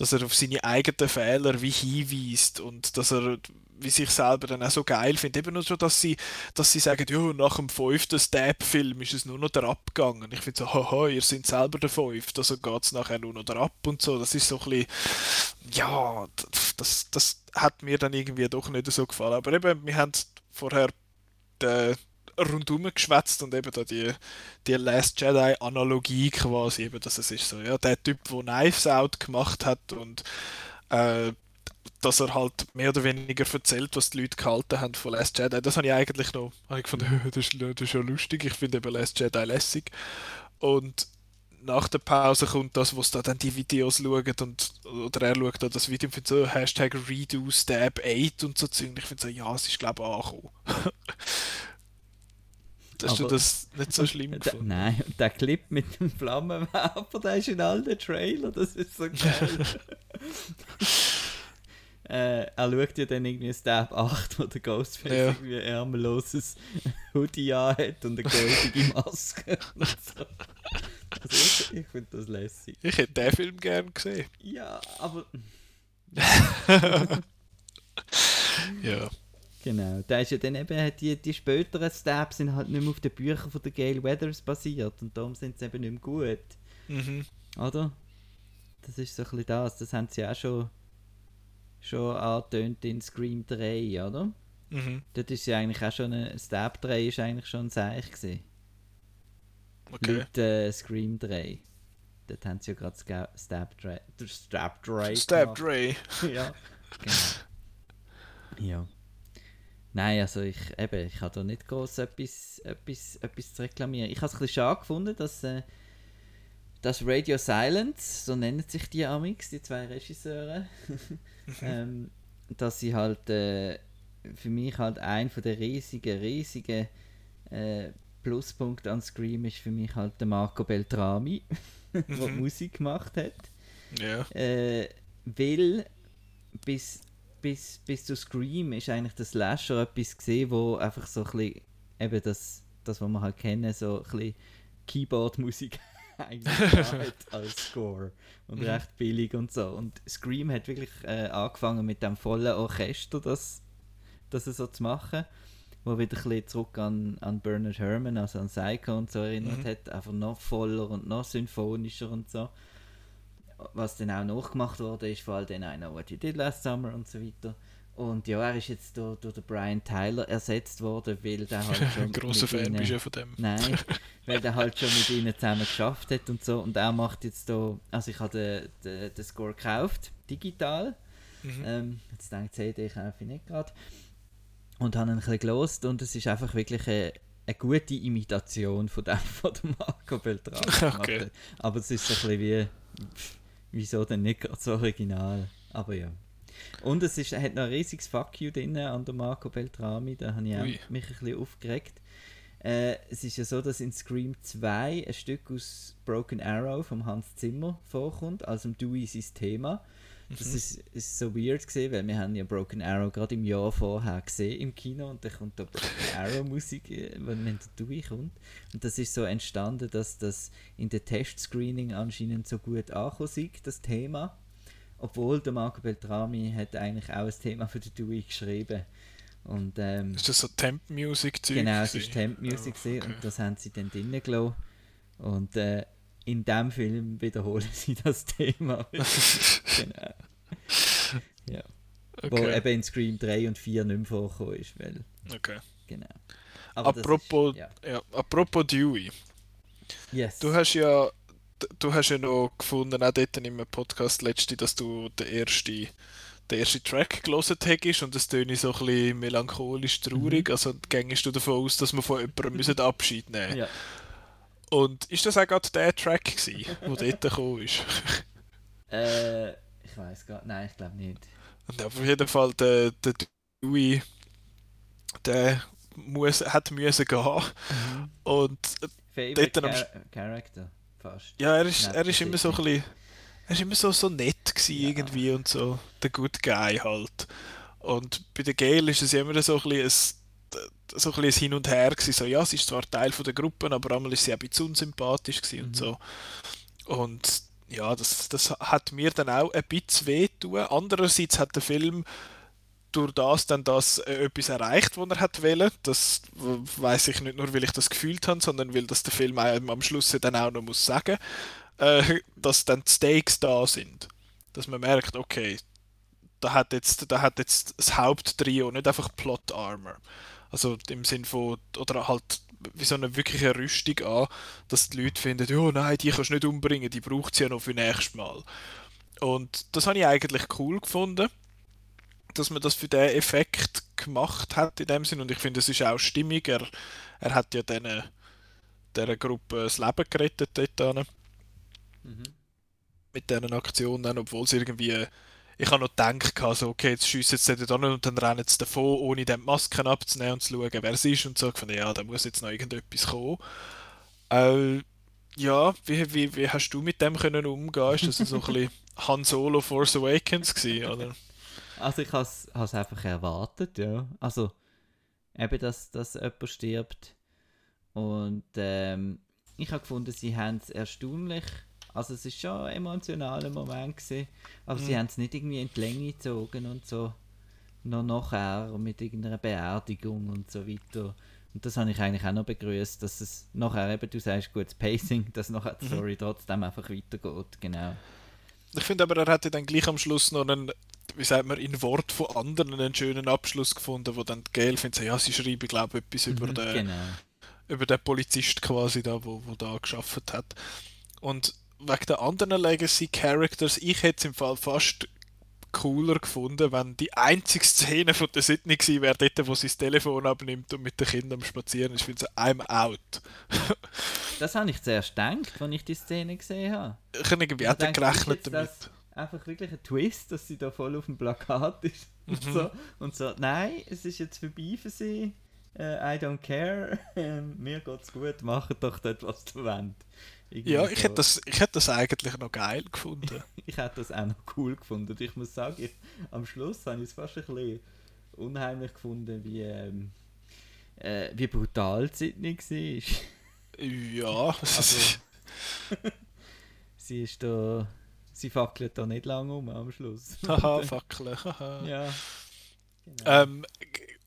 S1: Dass er auf seine eigenen Fehler wie hinweist und dass er wie sich selber dann auch so geil findet. Eben nur schon, dass sie, dass sie sagen, ja, nach dem fünften Stab-Film ist es nur noch der Abgang. Und ich finde so, haha, ihr seid selber der fünfte, also geht es nachher nur noch der Ab und so. Das ist so ein bisschen, ja, das, das hat mir dann irgendwie doch nicht so gefallen. Aber eben, wir haben vorher den rundum geschwätzt und eben da die, die Last Jedi Analogie quasi, eben, dass es ist so, ja, der Typ, der Knives Out gemacht hat und äh, dass er halt mehr oder weniger erzählt, was die Leute gehalten haben von Last Jedi. Das habe ich eigentlich noch, habe ich gefunden, das ist, ja lustig, ich finde eben Last Jedi lässig. Und nach der Pause kommt das, wo da dann die Videos schauen und, oder er schaut da das Video und findet so Hashtag Redo Stab 8 und so Zeug. Ich finde so, ja, es ist glaube ich angekommen. Hast du
S2: Aber-
S1: das nicht so schlimm gefunden?
S2: nein, und der Clip mit dem Flammenwerfer, der ist in all den Trailer, das ist so geil. äh, er schaut ja dann irgendwie Stab 8, wo der Ghostface
S1: Ja.
S2: irgendwie ein ärmelloses Hoodie anhat und eine goldige Maske so. Also ich ich finde das lässig.
S1: Ich hätte den Film gern gesehen.
S2: Ja, aber
S1: Ja.
S2: Genau, da ist ja dann eben, die, die späteren Stabs sind halt nicht mehr auf den Büchern von der Gail Weathers basiert und darum sind sie eben nicht mehr gut.
S1: Mhm.
S2: Oder? Das ist so ein bisschen das. Das haben sie auch schon, schon angetönt in Scream 3, oder?
S1: Mhm.
S2: Dort ist ja eigentlich auch schon ein Stab 3 ist eigentlich schon ein Seich gewesen.
S1: Okay.
S2: Laut äh, Scream 3. Dort haben sie ja gerade Stab 3. der Stab 3.
S1: Stab
S2: gemacht.
S1: Ray.
S2: ja. Genau. Ja. Nein, also ich, eben, ich habe da nicht groß etwas, etwas, etwas zu reklamieren. Ich habe es ein bisschen schade gefunden, dass, äh, dass Radio Silence, so nennen sich die Amix, die zwei Regisseure, ähm, dass sie halt äh, für mich halt ein von der riesigen, riesigen äh, Pluspunkte an Scream ist für mich halt der Marco Beltrami. der
S1: Mhm.
S2: Musik gemacht hat.
S1: Ja.
S2: Äh, weil bis, bis, bis zu Scream ist eigentlich der Slasher etwas gesehen, wo einfach so ein bisschen, eben das, das was wir halt kennen, so ein bisschen Keyboard-Musik eigentlich als Score und
S1: Mhm.
S2: recht billig und so. Und Scream hat wirklich äh, angefangen mit dem vollen Orchester, das, das so zu machen, wo wieder ein bisschen zurück an, an Bernard Herrmann, also an Psycho und so erinnert
S1: Mhm.
S2: hat, einfach noch voller und noch symphonischer und so was dann auch nachgemacht wurde, ist vor allem dann I Know What You Did Last Summer und so weiter. Und ja, er ist jetzt durch, durch den Brian Tyler ersetzt worden, weil der halt schon
S1: Großer Fan
S2: ihnen-
S1: bist du von dem.
S2: Nein, weil der halt schon mit ihnen zusammen geschafft hat und so. Und er macht jetzt da, also ich habe den, den, den Score gekauft, digital.
S1: Mhm.
S2: Ähm, jetzt denkt CD kaufe ich nicht gerade. Und habe ihn ein bisschen gelost und es ist einfach wirklich eine, eine gute Imitation von dem, von Marco Beltrán gemacht
S1: Okay.
S2: Aber es ist so ein bisschen wie, wieso denn nicht gerade so original? Aber ja. Und es ist, hat noch ein riesiges Fuck you drin an der Marco Beltrami, da habe ich auch
S1: Ui.
S2: mich ein bisschen aufgeregt. Äh, es ist ja so, dass in Scream 2 ein Stück aus Broken Arrow vom Hans Zimmer vorkommt, also im Dewey sein Thema. Das ist, ist so weird gesehen, weil wir haben ja Broken Arrow gerade im Jahr vorher gesehen im Kino und dann kommt da Broken Arrow Musik, äh, wenn, wenn der Dewey kommt. Und das ist so entstanden, dass das in der Testscreening anscheinend so gut angekommen ist, das Thema. Obwohl der Marco Beltrami hat eigentlich auch ein Thema für den Dewey geschrieben. Und ähm,
S1: Ist das so Temp-Music-Zeug?
S2: Genau, es ist Temp Music gewesen
S1: okay.
S2: und das haben sie dann drinnen gelassen. Und äh, in dem Film wiederholen sie das Thema. genau. Ja. Wo
S1: Okay.
S2: eben in Scream 3 und 4 nicht mehr vorgekommen ist, weil,
S1: okay.
S2: genau. Aber
S1: Apropos,
S2: ist, ja.
S1: ja, apropos Dewey.
S2: Yes.
S1: Du hast ja, du hast ja noch gefunden, auch dort in einem Podcast letzte, dass du den ersten, den ersten Track gelesen hättest und das töne so ein bisschen melancholisch traurig.
S2: Mhm.
S1: Also gängst du davon aus, dass wir von jemandem müssen Abschied nehmen
S2: ja.
S1: Und ist das auch gerade der Track gewesen, der dort gekommen ist?
S2: Äh, ich weiß gar nein, ich glaube nicht.
S1: Und auf jeden Fall der, der Dewey, der muss, hat müssen gehen. Und äh, Dort am
S2: Char Character, fast.
S1: ja, er ist, er ist immer so ein
S2: nicht.
S1: bisschen, er ist immer so, so nett gewesen
S2: Ja.
S1: irgendwie und so, der Good Guy halt. Und bei der Gale ist es immer so ein bisschen ein, so ein, bisschen Hin und Her gewesen. So, ja, sie ist zwar Teil von der Gruppe, aber einmal ist sie auch ein bisschen unsympathisch gewesen und
S2: Mhm.
S1: so. Und ja, das, das hat mir dann auch ein bisschen wehgetan. Andererseits hat der Film durch das dann das äh, etwas erreicht, was er hat wollen. Das weiß ich nicht nur, weil ich das gefühlt habe, sondern weil das der Film am Schluss dann auch noch muss sagen, äh, dass dann die Stakes da sind, dass man merkt, okay, da hat jetzt, da hat jetzt das Haupttrio nicht einfach Plot Armor, also im Sinn von oder halt wie so eine wirkliche Rüstung an, dass die Leute finden, ja nein, die kannst du nicht umbringen, die braucht sie ja noch für nächstes Mal. Und das habe ich eigentlich cool gefunden dass man das für den Effekt gemacht hat in dem Sinn und ich finde es ist auch stimmig er, er hat ja diesen dieser Gruppe das Leben gerettet dort
S2: Mhm.
S1: mit diesen Aktionen, obwohl es irgendwie ich habe noch gedacht, also, okay, jetzt schiessen sie dort hin und dann rennen sie davon, ohne die Masken abzunehmen und zu schauen, wer es ist und so. Ich fand, ja, da muss jetzt noch irgendetwas kommen. Äh, ja, wie, wie, wie hast du mit dem können umgehen? Ist das so ein bisschen Han Solo Force Awakens gewesen, oder?
S2: Also ich habe es einfach erwartet, ja. Also eben, dass, dass jemand stirbt. Und ähm, ich habe gefunden, sie haben es erstaunlich. Also es ist schon ein emotionaler Moment gewesen, aber sie
S1: Mhm.
S2: haben es nicht irgendwie in die Länge gezogen und so. Noch nachher mit irgendeiner Beerdigung und so weiter. Und das habe ich eigentlich auch noch begrüßt, dass es nachher eben, du sagst, gutes Pacing, dass nachher die
S1: Mhm.
S2: Story trotzdem einfach weitergeht, genau.
S1: Ich finde aber, er hätte dann gleich am Schluss noch einen, wie sagt man, in Wort von anderen einen schönen Abschluss gefunden, wo dann Gail findet, ja, sie schreiben, glaube ich, etwas über
S2: Mhm,
S1: den,
S2: Genau.
S1: über den Polizist quasi da, wo, wo da geschafft hat. Und wegen den anderen Legacy Characters, ich hätte es im Fall fast cooler gefunden, wenn die einzige Szene von der Sydney gewesen wäre, dort, wo sie das Telefon abnimmt und mit den Kindern am Spazieren ist. Ich finde so, I'm out.
S2: Das habe ich zuerst gedacht, als ich die Szene gesehen habe.
S1: Ich habe irgendwie
S2: Ich
S1: auch gerechnet damit.
S2: einfach wirklich ein Twist, dass sie da voll auf dem Plakat ist und,
S1: Mhm.
S2: so, und so, nein, es ist jetzt vorbei für sie, äh, I don't care, ähm, mir geht's gut, macht doch dort, was du wollt. Irgendwie
S1: Ja, ich
S2: so.
S1: hätte das, ich hätte das eigentlich noch geil gefunden.
S2: ich hätte das auch noch cool gefunden. Und ich muss sagen, ich, am Schluss habe ich es fast ein bisschen unheimlich gefunden, wie, ähm, äh, wie brutal Sydney war.
S1: ja,
S2: Also, sie ist da. Sie fackelt da nicht lange um am Schluss.
S1: haha, Fackeln, haha.
S2: ja. Genau.
S1: Ähm,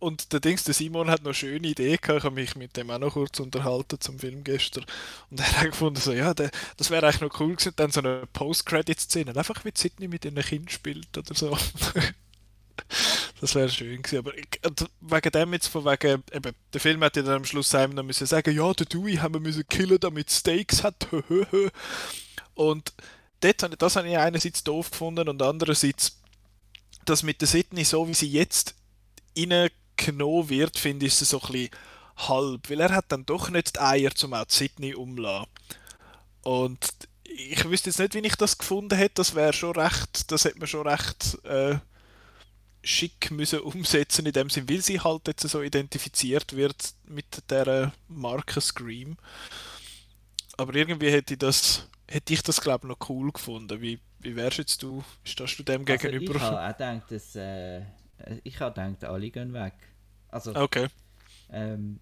S1: und der Dings, der Simon hat noch eine schöne Idee gehabt, ich habe mich mit dem auch noch kurz unterhalten zum Film gestern. Und er hat gefunden, so, ja, der, das wäre eigentlich noch cool gewesen, dann so eine Post-Credit-Szene, einfach wie Sydney mit ihren Kind spielt oder so. das wäre schön gewesen, aber ich, wegen dem jetzt, von wegen, eben, der Film hätte dann am Schluss einem noch müssen sagen, ja, der Dewey haben wir müssen killen, damit Steaks hat, und dort, das habe ich einerseits doof gefunden und andererseits das mit der Sydney, so wie sie jetzt reingenommen wird, finde ich, sie so ein bisschen halb. Weil er hat dann doch nicht die Eier, zum auch die Sydney umzulassen. Und ich wüsste jetzt nicht, wie ich das gefunden hätte. Das wäre schon recht, das hätte man schon recht äh, schick müssen umsetzen in dem Sinn, weil sie halt jetzt so identifiziert wird mit der Marke Scream. Aber irgendwie hätte ich das, hätte ich das glaube ich noch cool gefunden. Wie, wie wärst jetzt du, stehst du dem
S2: Also
S1: gegenüber?
S2: ich habe auch gedacht, dass. Äh, ich habe gedacht, alle gehen weg. Also,
S1: Okay.
S2: ähm,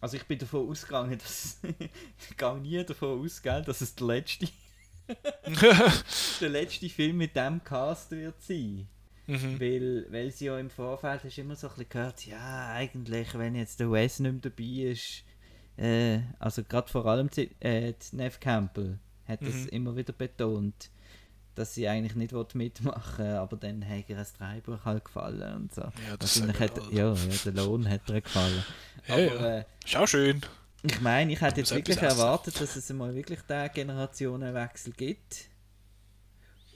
S2: also ich bin davon ausgegangen, dass. ich gehe nie davon aus, gell, dass es der letzte, der letzte Film mit dem Cast wird sein.
S1: mhm.
S2: Weil, weil sie ja im Vorfeld hast immer so ein bisschen gehört, ja, eigentlich, wenn jetzt der Wes nicht mehr dabei ist, äh, also gerade vor allem die, äh, die Neve Campbell hat das
S1: Mhm.
S2: immer wieder betont, dass sie eigentlich nicht mitmachen will, aber dann hat ihr das Drehbuch halt gefallen und so.
S1: Ja, das
S2: hat, ja, ja, der Lohn hat ihr gefallen.
S1: Ja,
S2: aber
S1: ja.
S2: Äh,
S1: Ist auch schön.
S2: ich meine, ich hätte jetzt wirklich erwartet, dass es mal wirklich den Generationenwechsel gibt.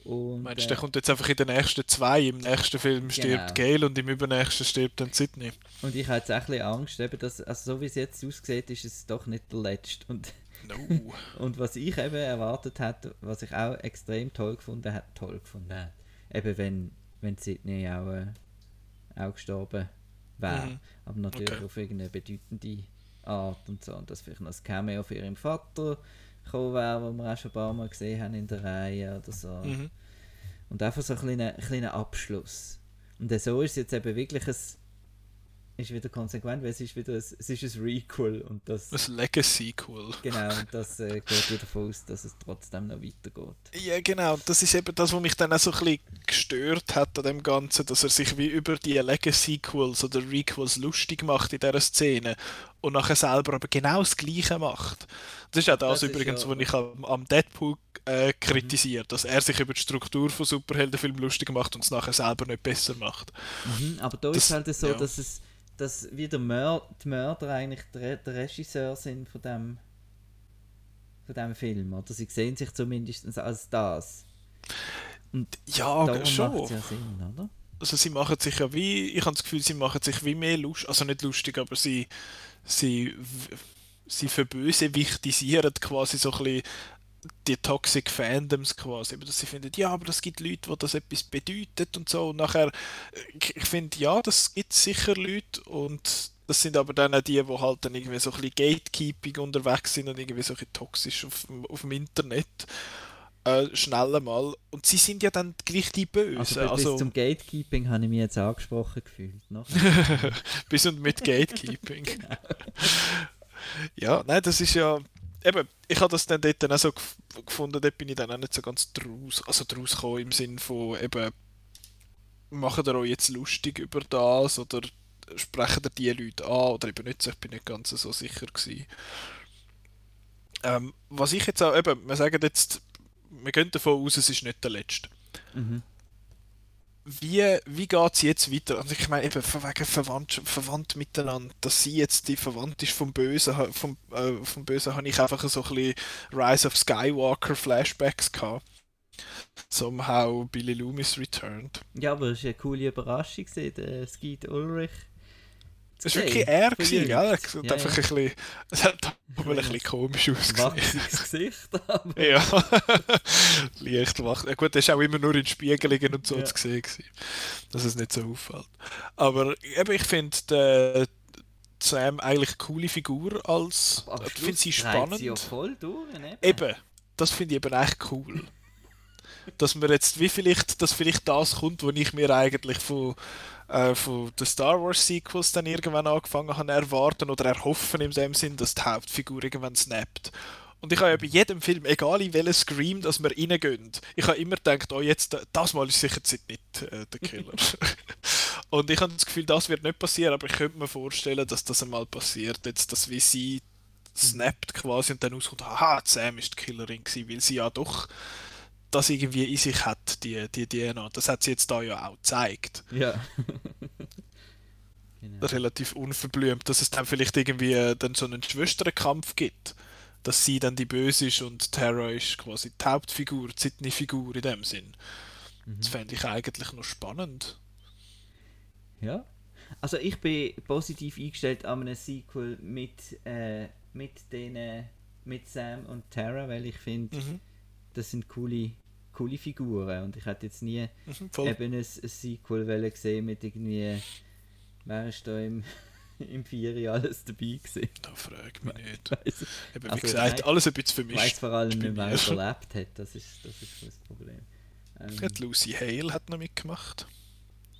S2: Und,
S1: Meinst du,
S2: äh,
S1: der kommt jetzt einfach in den nächsten zwei? Im nächsten Film stirbt
S2: Genau.
S1: Gail und im übernächsten stirbt dann Sydney.
S2: Und ich habe jetzt auch ein bisschen Angst, eben, dass, also so wie es jetzt aussieht, ist es doch nicht der letzte. Und,
S1: No.
S2: und was ich eben erwartet hätte, was ich auch extrem toll gefunden habe, toll gefunden habe, eben wenn, wenn Sydney auch, äh, auch gestorben wäre.
S1: Mhm.
S2: Aber natürlich
S1: Okay.
S2: auf irgendeine bedeutende Art und so. Und dass vielleicht noch ein Cameo für ihren Vater gekommen wäre, wo wir auch schon ein paar Mal gesehen haben in der Reihe oder so.
S1: Mhm.
S2: Und einfach so ein kleiner, kleiner Abschluss. Und so ist es jetzt eben wirklich ein, ist wieder konsequent, weil es ist wieder ein, es ist ein Requel und das,
S1: Ein Legacy-Sequel.
S2: genau, und das äh, geht wieder davon aus, dass es trotzdem noch weitergeht.
S1: Ja, genau. Das ist eben das, was mich dann auch so ein bisschen gestört hat an dem Ganzen, dass er sich wie über die Legacy-Sequels oder Requels lustig macht in dieser Szene und nachher selber aber genau das Gleiche macht. Das ist auch das,
S2: Das
S1: übrigens,
S2: ja-
S1: was ich am, am Deadpool äh, kritisiere, dass er sich über die Struktur von Superheldenfilmen lustig macht und es nachher selber nicht besser macht.
S2: Mhm, aber da
S1: Das-
S2: ist halt so,
S1: ja.
S2: dass es dass wie der Mör die Mörder eigentlich der, der Regisseur sind von dem von dem Film, oder sie sehen sich zumindest als das. Und
S1: Ja,
S2: darum
S1: schon.
S2: ja Sinn, oder?
S1: also sie machen sich ja wie, ich habe das Gefühl, sie machen sich wie mehr lustig, also nicht lustig, aber sie, sie, sie verbösewichtisieren quasi so ein bisschen die Toxic Fandoms quasi, aber dass sie finden, ja, aber das gibt Leute, wo das etwas bedeutet und so und nachher, ich, finde, ja, das gibt sicher Leute und das sind aber dann auch die, die halt dann irgendwie so ein bisschen Gatekeeping unterwegs sind und irgendwie so ein bisschen toxisch auf, dem- auf dem Internet. Äh, schnell mal. Und sie sind ja dann gleich die Bösen.
S2: Also, bis
S1: also
S2: zum Gatekeeping habe ich mich jetzt angesprochen gefühlt.
S1: Bis und mit Gatekeeping. ja, nein, das ist ja. Eben, ich habe das dann dort dann auch so gef- gefunden, dort bin ich dann auch nicht so ganz draus, also draus gekommen im Sinn von eben, machen ihr euch jetzt lustig über das oder sprechen ihr die Leute an oder eben nicht ich bin nicht ganz so sicher gewesen. Ähm, was ich jetzt auch, eben, wir sagen jetzt, wir gehen davon aus, es ist nicht der letzte
S2: Mhm.
S1: Wie, wie geht es jetzt weiter? Also ich meine, eben von wegen verwandt, verwandt miteinander, dass sie jetzt die verwandt ist vom Bösen, vom, äh, vom Bösen habe ich einfach so ein bisschen Rise of Skywalker Flashbacks gehabt. Somehow Billy Loomis returned.
S2: Ja, aber es war eine coole Überraschung, der Skeet Ulrich.
S1: Es war wirklich er, gewesen, gell? Es hat
S2: Ja,
S1: einfach
S2: ja.
S1: ein bisschen, es hat aber ein bisschen komisch ausgesehen.
S2: Wachsiges Gesicht, aber
S1: Ja, leicht wach. Ja, gut, das war auch immer nur in Spiegelungen und so
S2: Ja.
S1: zu sehen, gewesen, dass es nicht so auffällt. Aber eben, ich finde, die Sam eigentlich eine coole Figur als.
S2: Aber
S1: Ich finde sie spannend.
S2: Sie voll durch, ne?
S1: Eben, das finde ich eben echt cool. Dass man jetzt, wie vielleicht, dass vielleicht das kommt, was ich mir eigentlich von, äh, von den Star Wars Sequels dann irgendwann angefangen habe erwarten oder erhoffen in dem Sinn, dass die Hauptfigur irgendwann snappt. Und ich habe ja bei jedem Film, egal in welchen Scream, dass wir reingehen, ich habe immer gedacht, oh jetzt, das Mal ist sicher nicht äh, der Killer. Und ich habe das Gefühl, das wird nicht passieren, aber ich könnte mir vorstellen, dass das einmal passiert, jetzt, dass wie sie snappt quasi und dann rauskommt, die Sam ist die Killerin gewesen, weil sie ja doch das irgendwie in sich hat, die, die DNA. Das hat sie jetzt da ja auch gezeigt.
S2: Ja. genau.
S1: Relativ unverblümt, dass es dann vielleicht irgendwie äh, dann so einen Schwesterkampf gibt. Dass sie dann die Böse ist und Tara ist quasi die Hauptfigur, die Sydney-Figur in dem Sinn. Das fände ich eigentlich noch spannend.
S2: Ja. Also ich bin positiv eingestellt an einem Sequel mit, äh, mit denen, mit Sam und Tara, weil ich finde,
S1: Mhm.
S2: das sind coole, coole Figuren und ich hätte jetzt nie
S1: Mhm, voll.
S2: eben ein, ein Sequel gesehen mit irgendwie, wer ist da im, im Vieri alles dabei gewesen?
S1: Da frage mich nicht.
S2: Weiss,
S1: Eben, wie
S2: Also,
S1: gesagt,
S2: nein,
S1: alles ein bisschen
S2: ich weiss
S1: vermischt.
S2: vor allem nicht, wer überlebt hat, das ist das, ist das Problem. Ähm,
S1: Ja, Lucy Hale hat noch mitgemacht.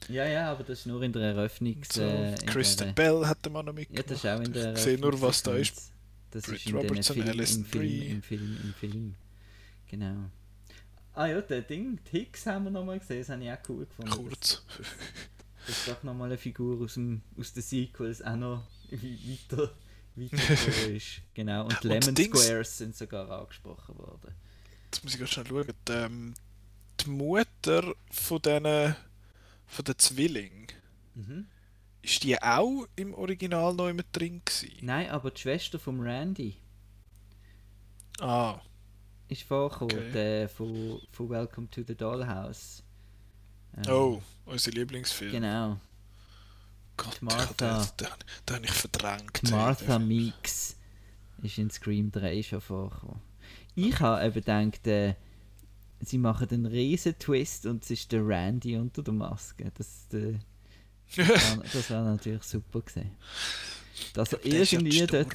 S2: ja, ja, aber das ist nur in der Eröffnungs...
S1: So,
S2: äh,
S1: Kristen Bell hat mal noch
S2: Ja,
S1: mitgemacht.
S2: das ist auch in der
S1: ich sehe nur, was da ist.
S2: Das
S1: Britt
S2: ist in
S1: Robertson,
S2: Film,
S1: Alison
S2: im Film, im Film, im Film. Genau. Ah ja, der Ding, die Hicks haben wir nochmal gesehen, das habe ich auch cool gefunden.
S1: Kurz.
S2: Dass, dass doch nochmal eine Figur aus, dem, aus den Sequels auch noch weiter, weiter ist. Genau, und
S1: Und
S2: Lemon
S1: Dings-
S2: Squares sind sogar angesprochen worden.
S1: Jetzt muss ich gerade schnell schauen. Die, ähm, die Mutter von diesen von den Zwillingen,
S2: Mhm.
S1: ist die auch im Original noch immer drin gewesen?
S2: Nein, aber die Schwester von Randy
S1: Ah,
S2: ist vorgekommen,
S1: Okay.
S2: der von, von Welcome to the Dollhouse. Ähm,
S1: oh, unser Lieblingsfilm.
S2: Genau.
S1: Gott, hab den,
S2: Martha.
S1: den, den habe ich verdrängt.
S2: Martha Meeks ist in Scream 3 schon vorgekommen. Ich habe eben gedacht, äh, sie machen einen riesen Twist und es ist der Randy unter der Maske. Das, äh, das wäre natürlich super gewesen. Dass er irgendwie dort,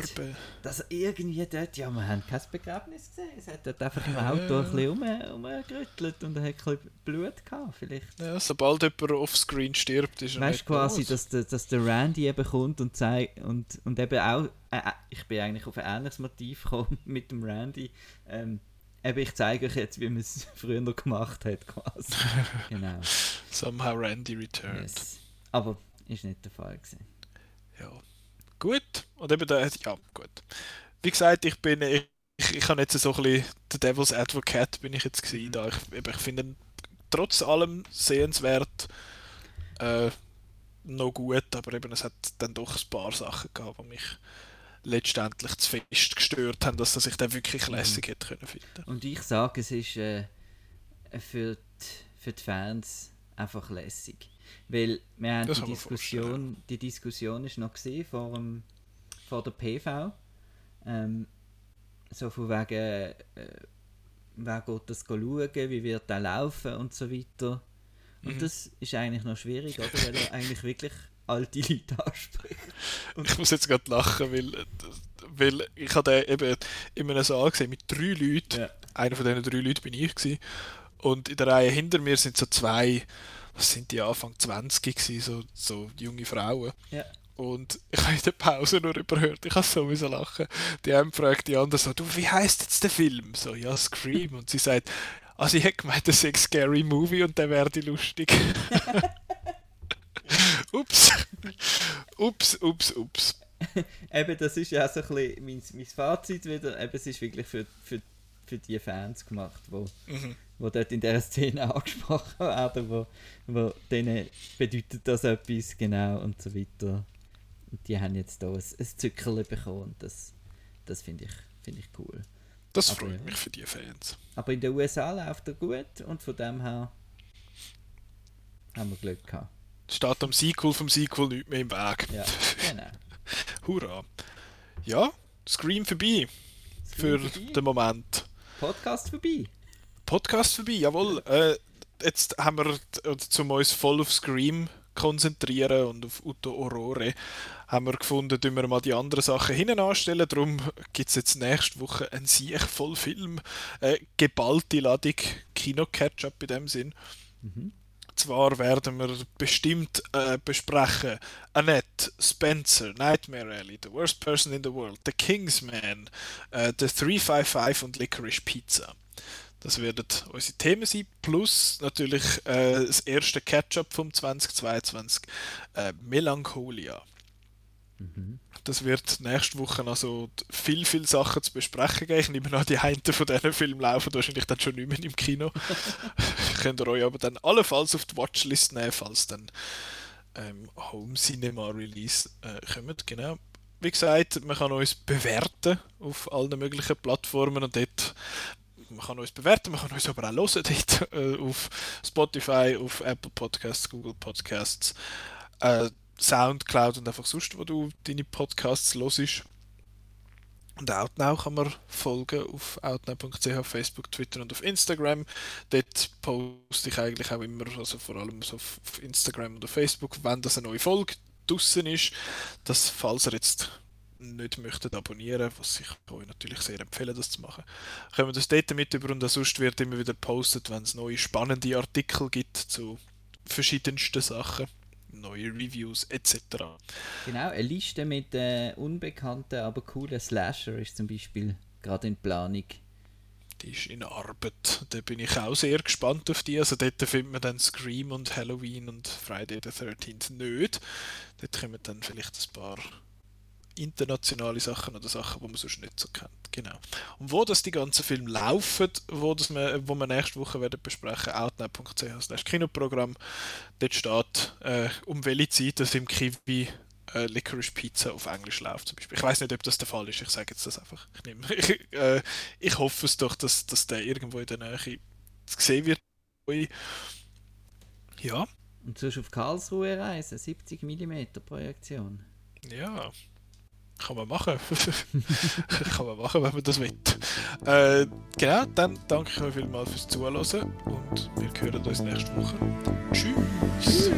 S2: dass er irgendwie dort, ja, wir haben kein Begräbnis gesehen. Es hat dort einfach im Auto ein bisschen rum, rumgerüttelt und er hat ein bisschen Blut gehabt, vielleicht.
S1: Ja, sobald jemand offscreen stirbt, ist er
S2: Weißt
S1: nicht
S2: du quasi,
S1: los.
S2: dass der, dass der Randy eben kommt und zeigt und, und eben auch, äh, äh, ich bin eigentlich auf ein ähnliches Motiv gekommen mit dem Randy. Ähm, eben, ich zeige euch jetzt, wie man es früher noch gemacht hat, quasi. genau.
S1: Somehow Randy returned.
S2: Yes. Aber ist nicht der Fall gewesen.
S1: Ja. Gut. Und eben der, ja, gut. Wie gesagt, ich bin, ich, ich, ich habe jetzt so ein bisschen, der Devil's Advocate bin ich jetzt gewesen, da. Ich, eben, ich finde ihn trotz allem sehenswert, äh, noch gut, aber eben es hat dann doch ein paar Sachen gehabt, die mich letztendlich zu fest gestört haben, dass er sich dann wirklich lässig hätte können finden.
S2: Und ich sage, es ist äh, für, die, für die Fans einfach lässig. Weil wir haben
S1: Das
S2: die Diskussion, die Diskussion ist noch gesehen vor, dem, vor der PV. Ähm, so von wegen, äh, wer geht das schauen, wie wird der laufen und so weiter. Und
S1: Mhm.
S2: das ist eigentlich noch schwierig, oder? Weil er eigentlich wirklich alte Leute anspricht.
S1: Ich muss jetzt gerade lachen, weil, weil ich habe den eben in einem Saal gesehen mit drei Leuten.
S2: Ja.
S1: Einer von diesen drei Leuten bin ich. Gewesen. Und in der Reihe hinter mir sind so zwei, was sind die, Anfang 20 gewesen, so, so junge Frauen.
S2: Ja.
S1: Und ich habe in der Pause nur überhört, ich habe so müssen lachen. Die haben fragt die andere so, du, wie heißt jetzt der Film? So, ja, Scream. Und sie sagt, also ich hätte gemeint, das sei ein Scary Movie und der wäre die lustig. ups. ups, ups, ups.
S2: Eben, das ist ja auch so ein bisschen mein, mein Fazit wieder. Eben, es ist wirklich für, für, für die Fans gemacht, wo,
S1: Mhm.
S2: Wo dort in dieser Szene angesprochen werden, wo, wo denen bedeutet das etwas genau und so weiter. Und die haben jetzt hier ein, ein Zückerchen bekommen und das, das finde ich, finde ich cool.
S1: Das
S2: Aber
S1: freut mich für die Fans.
S2: Aber in den USA läuft er gut und von dem her haben wir Glück gehabt.
S1: Steht am Sequel vom Sequel nicht mehr im Weg.
S2: Ja, genau.
S1: Hurra. Ja, Scream vorbei für
S2: Scream vorbei.
S1: den Moment.
S2: Podcast vorbei.
S1: Podcast vorbei, jawohl. Äh, jetzt haben wir, zum uns voll auf Scream konzentrieren und auf Uto Aurore haben wir gefunden, dass wir mal die anderen Sachen hinten anstellen. Darum gibt es jetzt nächste Woche ein Sieg voll Film, äh, geballte Ladung Kino-Catch-up in dem Sinn. Mhm. Zwar werden wir bestimmt äh, besprechen Annette, Spencer, Nightmare Alley, The Worst Person in the World, The Kingsman, äh, The 355 und Licorice Pizza. Das werden unsere Themen sein, plus natürlich äh, das erste Catch-up vom 2022, äh, Melancholia. Mhm. Das wird nächste Woche also viel, viel Sachen zu besprechen geben. Ich nehme an, die einen von diesen Filmen laufen wahrscheinlich dann schon nicht mehr im Kino. Könnt ihr euch aber dann allenfalls auf die Watchlist nehmen, falls dann ähm, Home Cinema Release äh, kommt. Genau. Wie gesagt, man kann uns bewerten auf allen möglichen Plattformen und dort man kann uns bewerten, man kann uns aber auch hören dort, äh, auf Spotify, auf Apple Podcasts, Google Podcasts, äh, Soundcloud und einfach sonst, wo du deine Podcasts hörst. Und Outnow kann man folgen auf outnow.ch, Facebook, Twitter und auf Instagram. Dort poste ich eigentlich auch immer, also vor allem so auf Instagram und auf Facebook, wenn das eine neue Folge draußen ist, dass falls ihr jetzt nicht möchtet abonnieren, was ich euch natürlich sehr empfehle, das zu machen, können wir das dort mit über und sonst wird immer wieder postet, wenn es neue spannende Artikel gibt zu verschiedensten Sachen, neue Reviews etc.
S2: Genau, eine Liste mit äh, unbekannten, aber coolen Slasher ist zum Beispiel gerade in Planung.
S1: Die ist in Arbeit. Da bin ich auch sehr gespannt auf die. Also dort findet man dann Scream und Halloween und Friday the 13th nicht. Dort kommen dann vielleicht ein paar internationale Sachen oder Sachen, die man sonst nicht so kennt. Genau. Und wo das die ganzen Filme laufen, wo, das wir, wo wir nächste Woche werden besprechen, outnow.ch Kinoprogramm, dort steht, äh, um welche Zeit das im Kiwi äh, Licorice Pizza auf Englisch läuft zum Beispiel. Ich weiß nicht, ob das der Fall ist, ich sage jetzt das einfach. Ich, nehme, ich, äh, ich hoffe es doch, dass, dass der irgendwo in der Nähe gesehen wird. Ja.
S2: Und sonst auf Karlsruhe reisen, 70 mm Projektion.
S1: Ja, kann man machen. kann man machen, wenn man das will. Äh, genau, dann danke ich euch vielmals fürs Zuhören und wir hören uns nächste Woche. Tschüss.